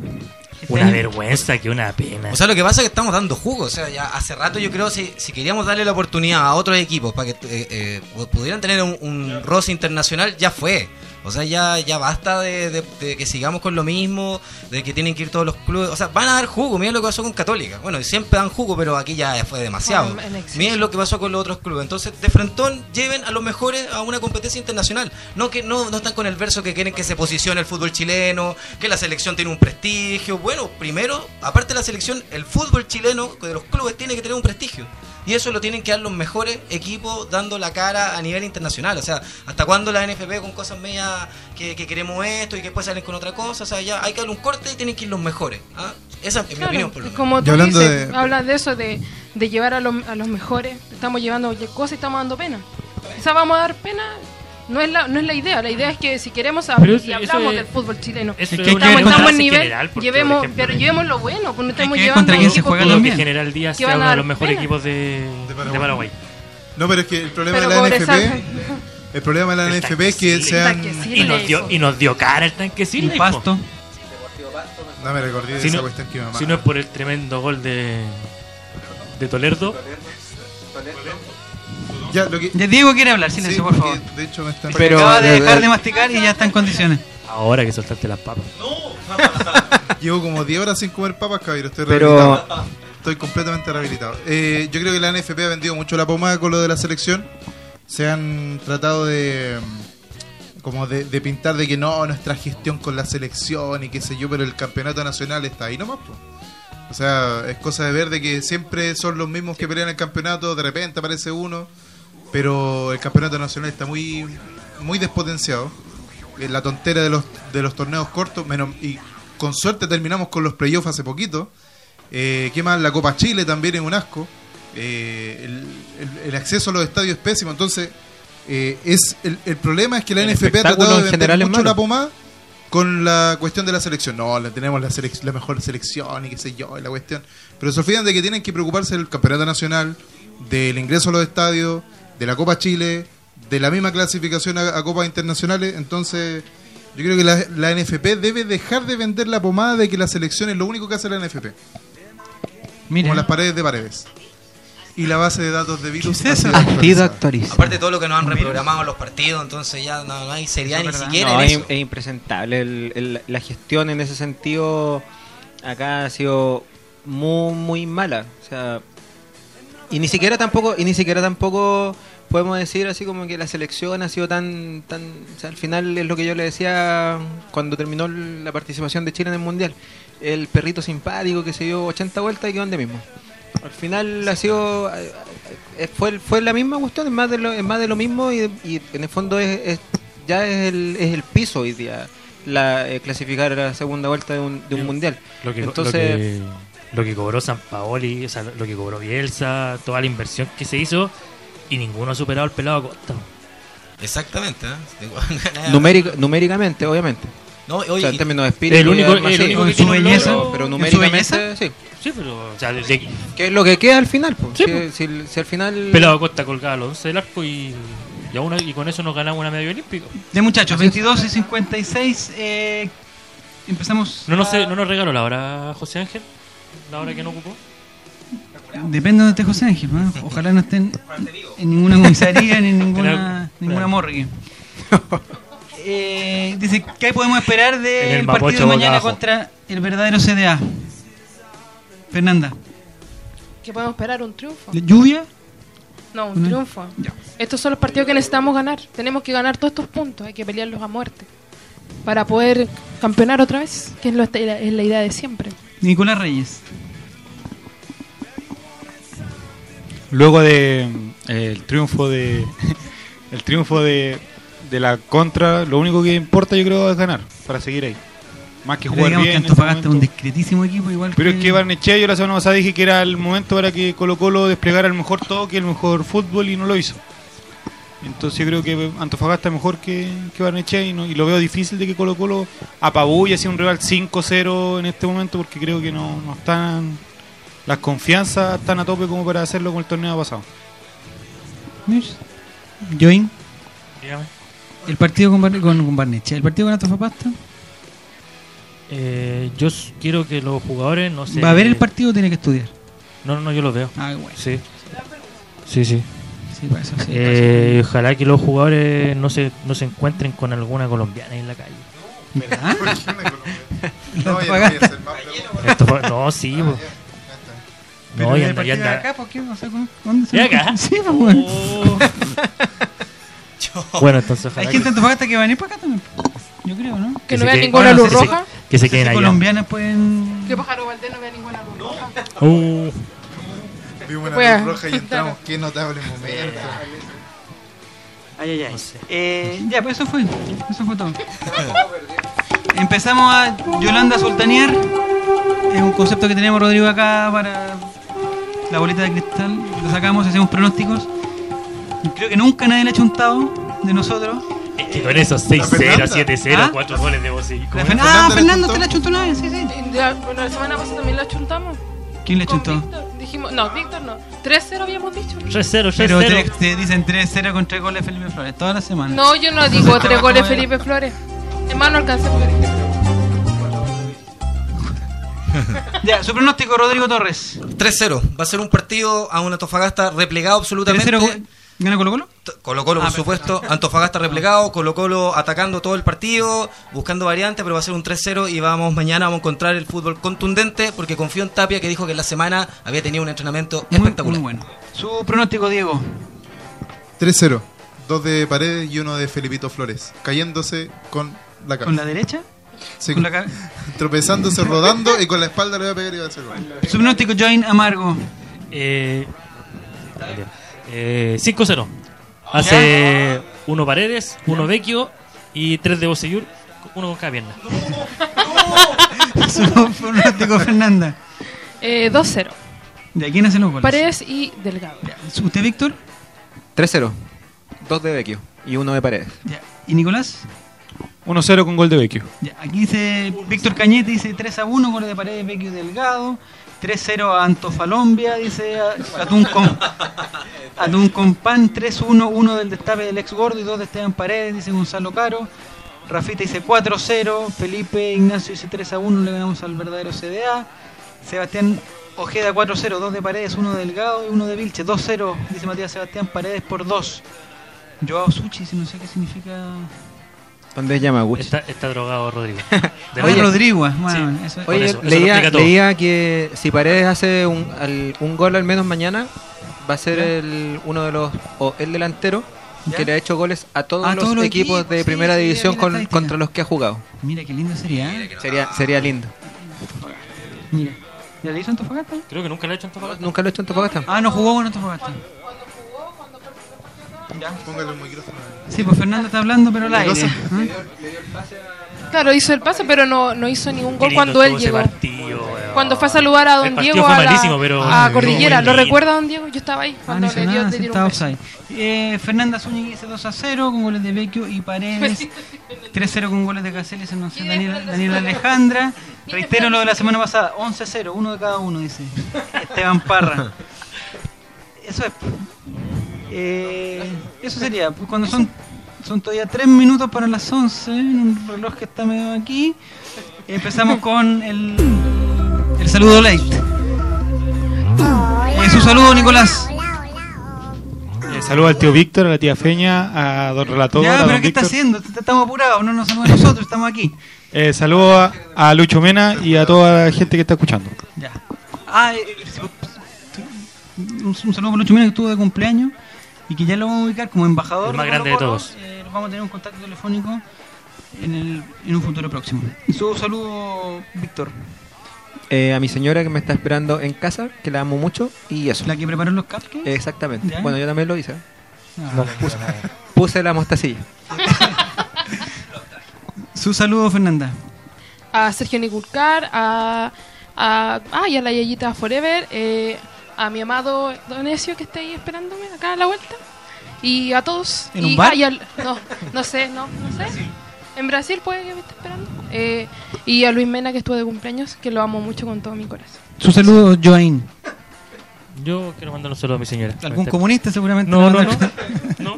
Una vergüenza, que una pena. O sea, lo que pasa es que estamos dando jugo. O sea, ya hace rato yo creo si, si queríamos darle la oportunidad a otros equipos para que eh, eh, pudieran tener un, un roce internacional, ya fue. O sea, ya, ya basta de, de- de que sigamos con lo mismo, de que tienen que ir todos los clubes. O sea, van a dar jugo. Miren lo que pasó con Católica. Bueno, siempre dan jugo, pero aquí ya fue demasiado. Ah. Miren lo que pasó con los otros clubes. Entonces, de frentón, lleven a los mejores a una competencia internacional. No que no, no están con el verso que quieren que se posicione el fútbol chileno, que la selección tiene un prestigio. Bueno, primero, aparte de la selección, el fútbol chileno de los clubes tiene que tener un prestigio. Y eso lo tienen que dar los mejores equipos dando la cara a nivel internacional. O sea, ¿hasta cuándo la NFP con cosas medias que, que queremos esto y que después salen con otra cosa? O sea, ya hay que darle un corte y tienen que ir los mejores. ¿ah? Esa es mi Claro, opinión, por lo menos. como tú hablando dices, de- hablas de eso, de, de llevar a, los- a los mejores. Estamos llevando cosas y estamos dando pena. Quizás vamos a dar pena. No es, la, no es la idea, la idea es que si queremos hablar y hablamos es- del fútbol chileno, Es que estamos, estamos en nivel, general, porque, llevemos, ejemplo, pero llevemos lo bueno, pues no estamos que llevando contra se juega que- General Díaz Que sea uno de los mejores pena. equipos de, de Paraguay. Paraguay. No, pero es que el problema Pero de la NFP, el problema de la NFP es que Silva. Y nos dio, y nos dio cara el tanque hijo. pasto. No me recordé de Si esa no, cuestión que me si no es por el tremendo gol de, de Tolerdo. Ya, lo que... Ya Diego quiere hablar, silencio, Sí, por favor. De hecho me están... Pero acaba de dejar de masticar y ya está en condiciones. Ahora que soltaste las papas. Llevo como 10 horas sin comer papas, caballero. Estoy Pero- rehabilitado. Estoy completamente rehabilitado. Eh, yo creo que la NFP ha vendido mucho la pomada con lo de la selección. Se han tratado de mm, como de, de pintar de que no, nuestra gestión con la selección y qué sé yo, pero el campeonato nacional está ahí nomás. po. O sea, es cosa de ver de que siempre son los mismos que pelean el campeonato, de repente aparece uno, pero el campeonato nacional está muy muy despotenciado. Eh, La tontera de los, de los torneos cortos, menos, y con suerte terminamos con los playoffs hace poquito. Eh, ¿Qué más? La Copa Chile también es un asco. Eh, el, el- el acceso a los estadios es pésimo. Entonces, eh, es el, el problema es que la NFP ha tratado de en vender mucho malo. la pomada con la cuestión de la selección. No, la- tenemos la, selec- la mejor selección y qué sé yo, y la cuestión. Pero se olvidan de que tienen que preocuparse del campeonato nacional, del ingreso a los estadios, de la Copa Chile, de la misma clasificación a, a Copas Internacionales. Entonces, yo creo que la, la NFP debe dejar de vender la pomada de que la selección es lo único que hace la NFP. Como las paredes de paredes. Y la base de datos de virus. ¿Qué es eso? ha sido Partido actualizada. actualizado. Aparte de todo lo que nos han reprogramado los partidos, entonces ya no, no hay seriedad ni siquiera No, en es, eso. es impresentable. El- el- la gestión en ese sentido acá ha sido muy, muy mala. O sea, y ni siquiera tampoco, y ni siquiera tampoco podemos decir así como que la selección ha sido tan, tan, o sea, al final es lo que yo le decía cuando terminó la participación de Chile en el mundial. El perrito simpático que se dio 80 vueltas y quedó donde mismo. Al final ha sido eh, eh, fue fue la misma cuestión, es más de lo, es más de lo mismo y, y en el fondo es, es- ya es el, es el piso hoy día la eh, clasificar a la segunda vuelta de un, de un mundial. Lo que, Entonces, lo, que, lo que cobró San Paoli, o sea, lo que cobró Bielsa, toda la inversión que se hizo, y ninguno ha superado al pelado Costa. Exactamente. ¿eh? numérica- numéricamente, obviamente. No, O oye, sea, en términos de espíritu. El único- el sí, único que en su belleza, logro- pero ¿en su numéricamente, belleza? sí. Sí, pero, o sea, Que es lo que queda al final. pues. Sí, si, si- si al final. pelado Costa colgaba a los 11 del arco y, y, aún- y con eso nos ganamos una medalla olímpica. Ya muchachos, 22 y 56. Eh, empezamos. ¿No nos, ¿No nos regaló la hora José Ángel? ¿La hora que no ocupó? Depende de donde esté José Ángel. ¿no? Ojalá no estén en ninguna comisaría ni en ninguna, ninguna morgue. Eh, dice, ¿qué podemos esperar del el partido de mañana abajo. contra el verdadero CDA? Fernanda. ¿Qué podemos esperar? ¿Un triunfo? ¿Lluvia? No, un No. triunfo. Estos son los partidos que necesitamos ganar. Tenemos que ganar todos estos puntos. Hay que pelearlos a muerte. Para poder campeonar otra vez, que es, lo- es la idea de siempre. Nicolás Reyes. Luego de eh, el triunfo de el triunfo de, de la contra, lo único que importa yo creo es ganar para seguir ahí. Más que jugar bien. que este Antofagasta es un discretísimo equipo igual Pero es que Barnechea yo la semana pasada dije que era el momento para que Colo Colo desplegara el mejor toque, el mejor fútbol y no lo hizo. Entonces yo creo que Antofagasta es mejor que, que Barnechea y, no- y lo veo difícil de que Colo Colo apabulle así un rival 5-0 en este momento porque creo que no, no están las confianzas están a tope como para hacerlo con el torneo pasado. Join. Dígame. El partido con, Bar- con, con Barnechea. El partido con Antofagasta. Eh, yo quiero que los jugadores no se... ¿Va a ver el partido o tiene que estudiar? No, no, no, yo lo veo. Ah, bueno. Sí. Sí, sí. Sí, para eso sí, para Eh, ojalá que los jugadores no se, no se encuentren con alguna colombiana en la calle. ¿Verdad? No, ya no sí, po. Pero No, y anda, y anda. acá, ¿por qué? O sea, ¿con- ¿dónde se ¿De lo- acá? Sí, pues, bueno. Bueno, entonces Hay ojalá gente de que, Antofagasta que va a venir para acá también. Yo creo, ¿no? Que no se vea queden- ninguna bueno, luz que se- roja. que se queden allá. colombianas pueden. Que Pájaro Valdés no vea ninguna luz roja. Uh, Vimos una Pues, luz roja y entramos. Qué notable momento. Ay, ay, ay. Eh, ya, pues eso fue. Eso fue todo. Empezamos a Yolanda Sultanear. Es un concepto que tenemos Rodrigo acá para la bolita de cristal. Lo sacamos, hacemos pronósticos. Creo que nunca nadie le ha chuntado de nosotros. es que con esos 6-0, 7-0, ¿Ah? 4 goles de vos y La ah, Fernando, ¿te la chuntó una vez? Sí, sí. Ya, bueno, la semana pasada también la chuntamos. ¿Quién le chuntó? Víctor. Dijimos, no, Víctor no. 3-0 habíamos dicho. 3-0, Pero 3-0. te, te dicen 3-0 con 3 goles Felipe Flores toda la semana. No, yo no digo tres goles Felipe Flores. Hermano, alcancé porque Ya, su pronóstico, Rodrigo Torres. 3-0. Va a ser un partido a un Antofagasta replegado absolutamente. 3-0 ¿Gana Colo Colo? Colo Colo, por Ah, supuesto. Antofagasta replegado, Colo Colo atacando todo el partido, buscando variantes, pero va a ser un 3-0 y vamos mañana vamos a encontrar el fútbol contundente porque confío en Tapia que dijo que en la semana había tenido un entrenamiento espectacular. Muy bueno. Su pronóstico, Diego. 3-0. Dos de Paredes y uno de Felipito Flores. Cayéndose con la cabeza. ¿Con la derecha? Sí, con la ca- tropezándose, rodando y con la espalda le va a pegar y va a hacer gol. Su pronóstico, Join Amargo. Eh, eh, 5-0. Hace uno Paredes, uno Vecchio y tres de Bosellur, uno con cada pierna. Su pronóstico, Fernanda. Eh, 2-0. ¿De quién hacen los goles? Paredes y Delgado. ¿Usted, Víctor? 3-0. Dos de Vecchio y uno de Paredes. Ya. ¿Y Nicolás? 1-0 con gol de Vecchio. Ya, aquí dice Víctor Cañete, dice 3 a 1, goles de Paredes, Vecchio y Delgado. 3-0 a Antofalombia, dice a- Atún con, Atún con pan. 3-1, uno del destape del ex gordo y dos de Esteban Paredes, dice Gonzalo Caro. Rafita dice 4-0. Felipe Ignacio dice 3 a 1, le ganamos al verdadero CDA. Sebastián Ojeda 4-0, dos de Paredes, uno de Delgado y uno de Vilche. 2-0, dice Matías Sebastián Paredes por 2. Joao Suchi, si no sé qué significa. ¿Dónde llama Gucci? Está, está drogado Rodrigo. De Oye. Rodrigo, bueno, Sí, eso- por Oye, eso, lo leía, leía que si Paredes hace un, al- un gol al menos mañana, va a ser el, uno de los, o el delantero Ya. que le ha hecho goles a todos A los todos los equipos equipos, de sí, primera sí, división con- contra los que ha jugado. Mira qué lindo sería. ¿eh? Sería, sería lindo. Mira. ¿Ya le hizo Antofagasta? Creo que nunca le ha hecho Antofagasta. Nunca lo he hecho Antofagasta. Ah, no jugó con Antofagasta. Ya. Póngale el micrófono. Sí, pues Fernando está hablando, pero al ¿Qué aire. cosa? ¿ah? Claro, hizo el pase, pero no, no hizo ningún gol cuando él llegó. partido. Cuando fue a saludar a El Don Diego a, la- pero- a Cordillera. ¿Lo recuerda Don Diego? Yo estaba ahí Ah, cuando no hizo le dio nada, le está un. Eh, Fernanda Zúñiga dice 2 a 0 con goles de Vecchio y Paredes. 3-0 con goles de Caceres, no sé, Daniel, Daniel Alejandra. Reitero lo de la semana pasada, 11-0, uno de cada uno, dice Esteban Parra. Eso es. Eh, eso sería, pues, cuando son, son todavía 3 minutos para las 11, en un reloj que está medio aquí, empezamos con el, el saludo light. Eh, su saludo, Nicolás. Eh, saludo al tío Víctor, a la tía Feña, a don Relator. Ya, a pero don ¿qué está haciendo? Estamos apurados, no nos saluda a nosotros, estamos aquí. Eh, saludo a, a Lucho Mena y a toda la gente que está escuchando. Ya. Ah, eh, un, un saludo para Lucho Mena que estuvo de cumpleaños y que ya lo vamos a ubicar como embajador. El más de grande de todos. Eh, vamos a tener un contacto telefónico en, el, en un futuro próximo. Y su saludo, Víctor. Eh, a mi señora que me está esperando en casa, que la amo mucho, y eso. La que preparó los cupcakes. Exactamente. ¿Ya? Bueno, yo también lo hice. Ah, No, puse, puse la mostacilla. Su saludo, Fernanda. A Sergio Niculcar, a, a, ah, y a la Yayita Forever, eh, a mi amado Donesio que está ahí esperándome acá a la vuelta. Y a todos. ¿En un y, bar? ah, y al- no, no sé, no, no sé. En Brasil puede que me esté esperando. Eh, y a Luis Mena que estuvo de cumpleaños, que lo amo mucho con todo mi corazón. Su saludo, Joaín. Yo quiero mandar un saludo a mi señora. Algún comunista seguramente. No, no, no. No,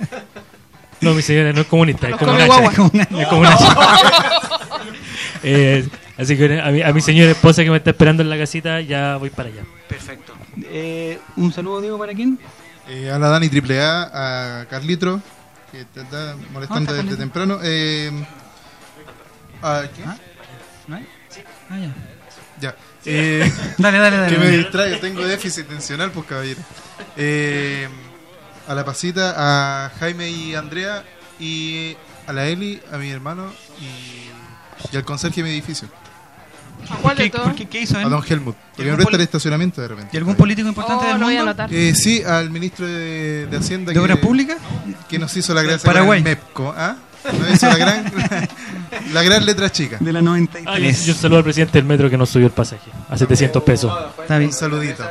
no mi señora no es comunista, es. Es. Eh, así que a mi, a mi señora esposa que me está esperando en la casita, ya voy para allá. Perfecto. Eh, un saludo, Diego, para quién? Eh, a la Dani AAA, a Carlitro, que te está molestando Ah, desde temprano. Eh, ¿a qué? ¿No hay? Ah, ya. Ya. Eh, Dale, dale, dale. Que me distrae, tengo déficit tensional, pues caballero. Eh, a la pasita, a Jaime y Andrea, y a la Eli, a mi hermano y, y al conserje de mi edificio. ¿A cuál de ¿Qué, todos? por qué- qué hizo él? A don Helmut. Presta poli- el estacionamiento de repente. ¿Y algún político importante Oh, del lo voy a mundo? anotar. Eh, sí, al ministro de, de Hacienda. ¿De Obras Públicas? Que nos hizo la gran Paraguay. MEPCO. ¿ah? Nos hizo la gran, la gran letra chica. De la Ah, yo, 93. yo saludo al presidente del metro que nos subió el pasaje a 700 pesos. Está bien. Un saludito.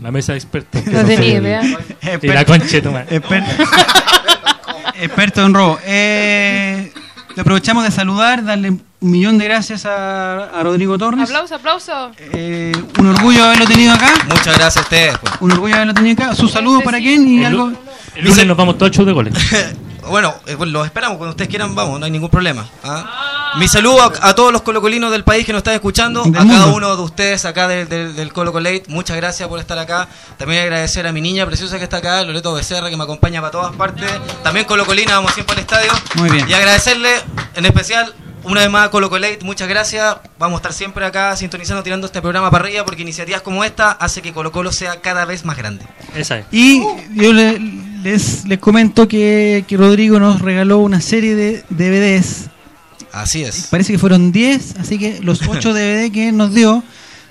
La mesa de expertos. que No nos tenía subió el- idea. Y la concha de tu madre. Exper- Experto en robo. Eh, aprovechamos de saludar, darle un millón de gracias a, a Rodrigo Torres. Aplauso, aplauso. Eh, un orgullo haberlo tenido acá. Muchas gracias a ustedes. pues. Un orgullo haberlo tenido acá. Su saludo para quién y el- algo. El lunes nos vamos todos al show de goles. Bueno, eh, los esperamos. Cuando ustedes quieran, vamos, no hay ningún problema. ¿ah? Mi saludo a, a todos los colocolinos del país que nos están escuchando, a cada uno de ustedes acá del, del, del Colo Colate. Muchas gracias por estar acá. También agradecer a mi niña preciosa que está acá, Loreto Becerra, que me acompaña para todas partes. También Colocolina, vamos siempre al estadio. Muy bien. Y agradecerle en especial una vez más a Colo Colate. Muchas gracias. Vamos a estar siempre acá sintonizando, tirando este programa para arriba, porque iniciativas como esta hace que Colo Colo sea cada vez más grande. Esa es. Y yo le- les, les comento que, que Rodrigo nos regaló una serie de DVDs. Así es. Parece que fueron 10, así que los 8 DVD que nos dio,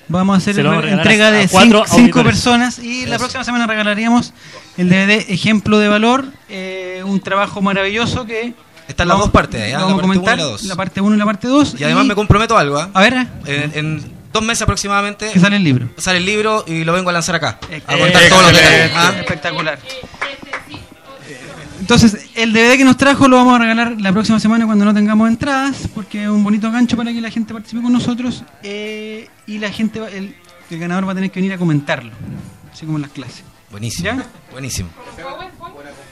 vamos a hacer lo vamos a entrega de a cuatro 5 auditores. personas y la Eso. próxima semana regalaríamos el DVD Ejemplo de Valor, eh, un trabajo maravilloso que... Están las dos partes, ¿eh? lo La vamos a parte uno y comentar, la dos. la parte 1 y la parte 2. Y además me comprometo a algo, ¿ah? A ver, eh, En, en dos meses aproximadamente que sale el libro. sale el libro y lo vengo a lanzar acá. Eh, A contar todos los detalles. ¿ah? Espectacular. Entonces, el DVD que nos trajo lo vamos a regalar la próxima semana cuando no tengamos entradas, porque es un bonito gancho para que la gente participe con nosotros eh, y la gente, va- el, el ganador va a tener que venir a comentarlo, así como en las clases. Buenísimo. ¿Ya? Buenísimo.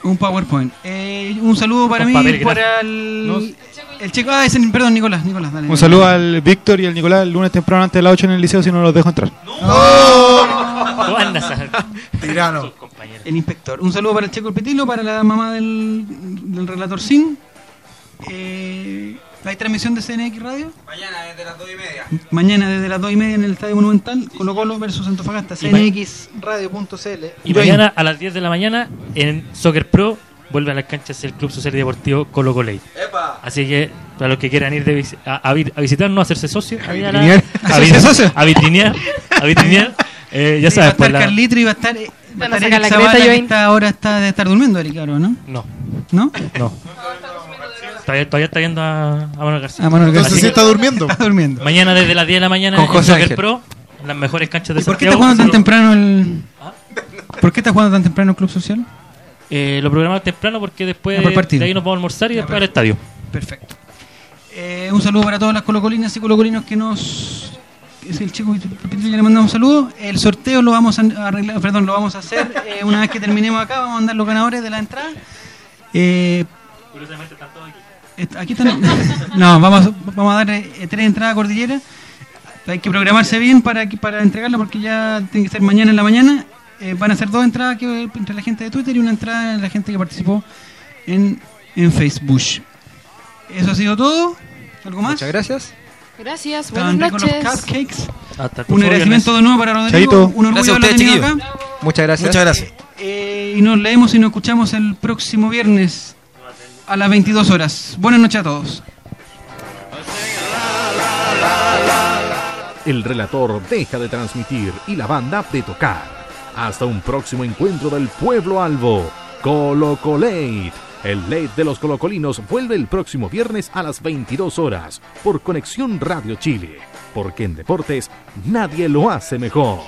Un PowerPoint. Eh, un saludo para Con mí, papel, para el, el chico. Ah, ese, perdón, Nicolás, Nicolás, dale. Un saludo al Víctor y al Nicolás el lunes temprano antes de las 8 en el liceo si no los dejo entrar. ¿Cómo andas a- Tirano. Compañero? El inspector. Un saludo para el Checo El Petilo, para la mamá del, del relator Sin. Eh, ¿Hay transmisión de CNX Radio? Mañana desde las 2 y media. Mañana desde las 2 y media en el Estadio Monumental, Colo Colo versus Antofagasta, cnxradio.cl. Y mañana a las 10 de la mañana en Soccer Pro vuelve a las canchas el Club Social y Deportivo Colo Colate. Así que para los que quieran ir de vis- a, a a visitarnos, a hacerse socios, a, vitrinear. a, vitrinear, a vitrinear, eh, ya Sí, sabes, va a pues la- y va a estar, a a Eric la creta, está ahora está de estar durmiendo, Eric, claro, ¿no? no, ¿No? no. Todavía, todavía está viendo a, a Manuel García. Ah, Manuel Entonces García. sí está durmiendo. Está durmiendo. Mañana desde las 10 de la mañana Con en José Soccer Ángel. Pro, en las mejores canchas de ¿Y por qué está Santiago. jugando tan temprano el. ¿Ah? ¿Por qué está jugando tan temprano el Club Social? Eh, lo programamos temprano porque después Ah, por partido. de ahí nos vamos a almorzar y después al estadio. Perfecto. Eh, un saludo para todas las colocolinas y colocolinos que nos. Es el chico Pitrillo, le mandamos un saludo. El sorteo lo vamos a arreglar, perdón, lo vamos a hacer eh, una vez que terminemos acá. Vamos a mandar los ganadores de la entrada. Eh, Curiosamente están todos aquí. est- aquí están. No, vamos, a- vamos a dar eh, tres entradas a cordillera. Hay que programarse bien para, para entregarla porque ya tiene que ser mañana en la mañana. Eh, van a ser dos entradas que, entre la gente de Twitter y una entrada de la gente que participó en, en Facebook. Eso ha sido todo. ¿Algo más? Muchas gracias. Gracias, buenas los noches. cupcakes. Hasta el Un agradecimiento de nuevo para Rodrigo. Chaito. Un orgullo Gracias a acá. Muchas gracias. Muchas gracias. Eh, y nos leemos y nos escuchamos el próximo viernes a las 22 horas. Buenas noches a todos. El relator deja de transmitir y la banda de tocar. Hasta un próximo encuentro del pueblo albo. Colo Colate. El LED de los colocolinos vuelve el próximo viernes a las 22 horas por Conexión Radio Chile, porque en deportes nadie lo hace mejor.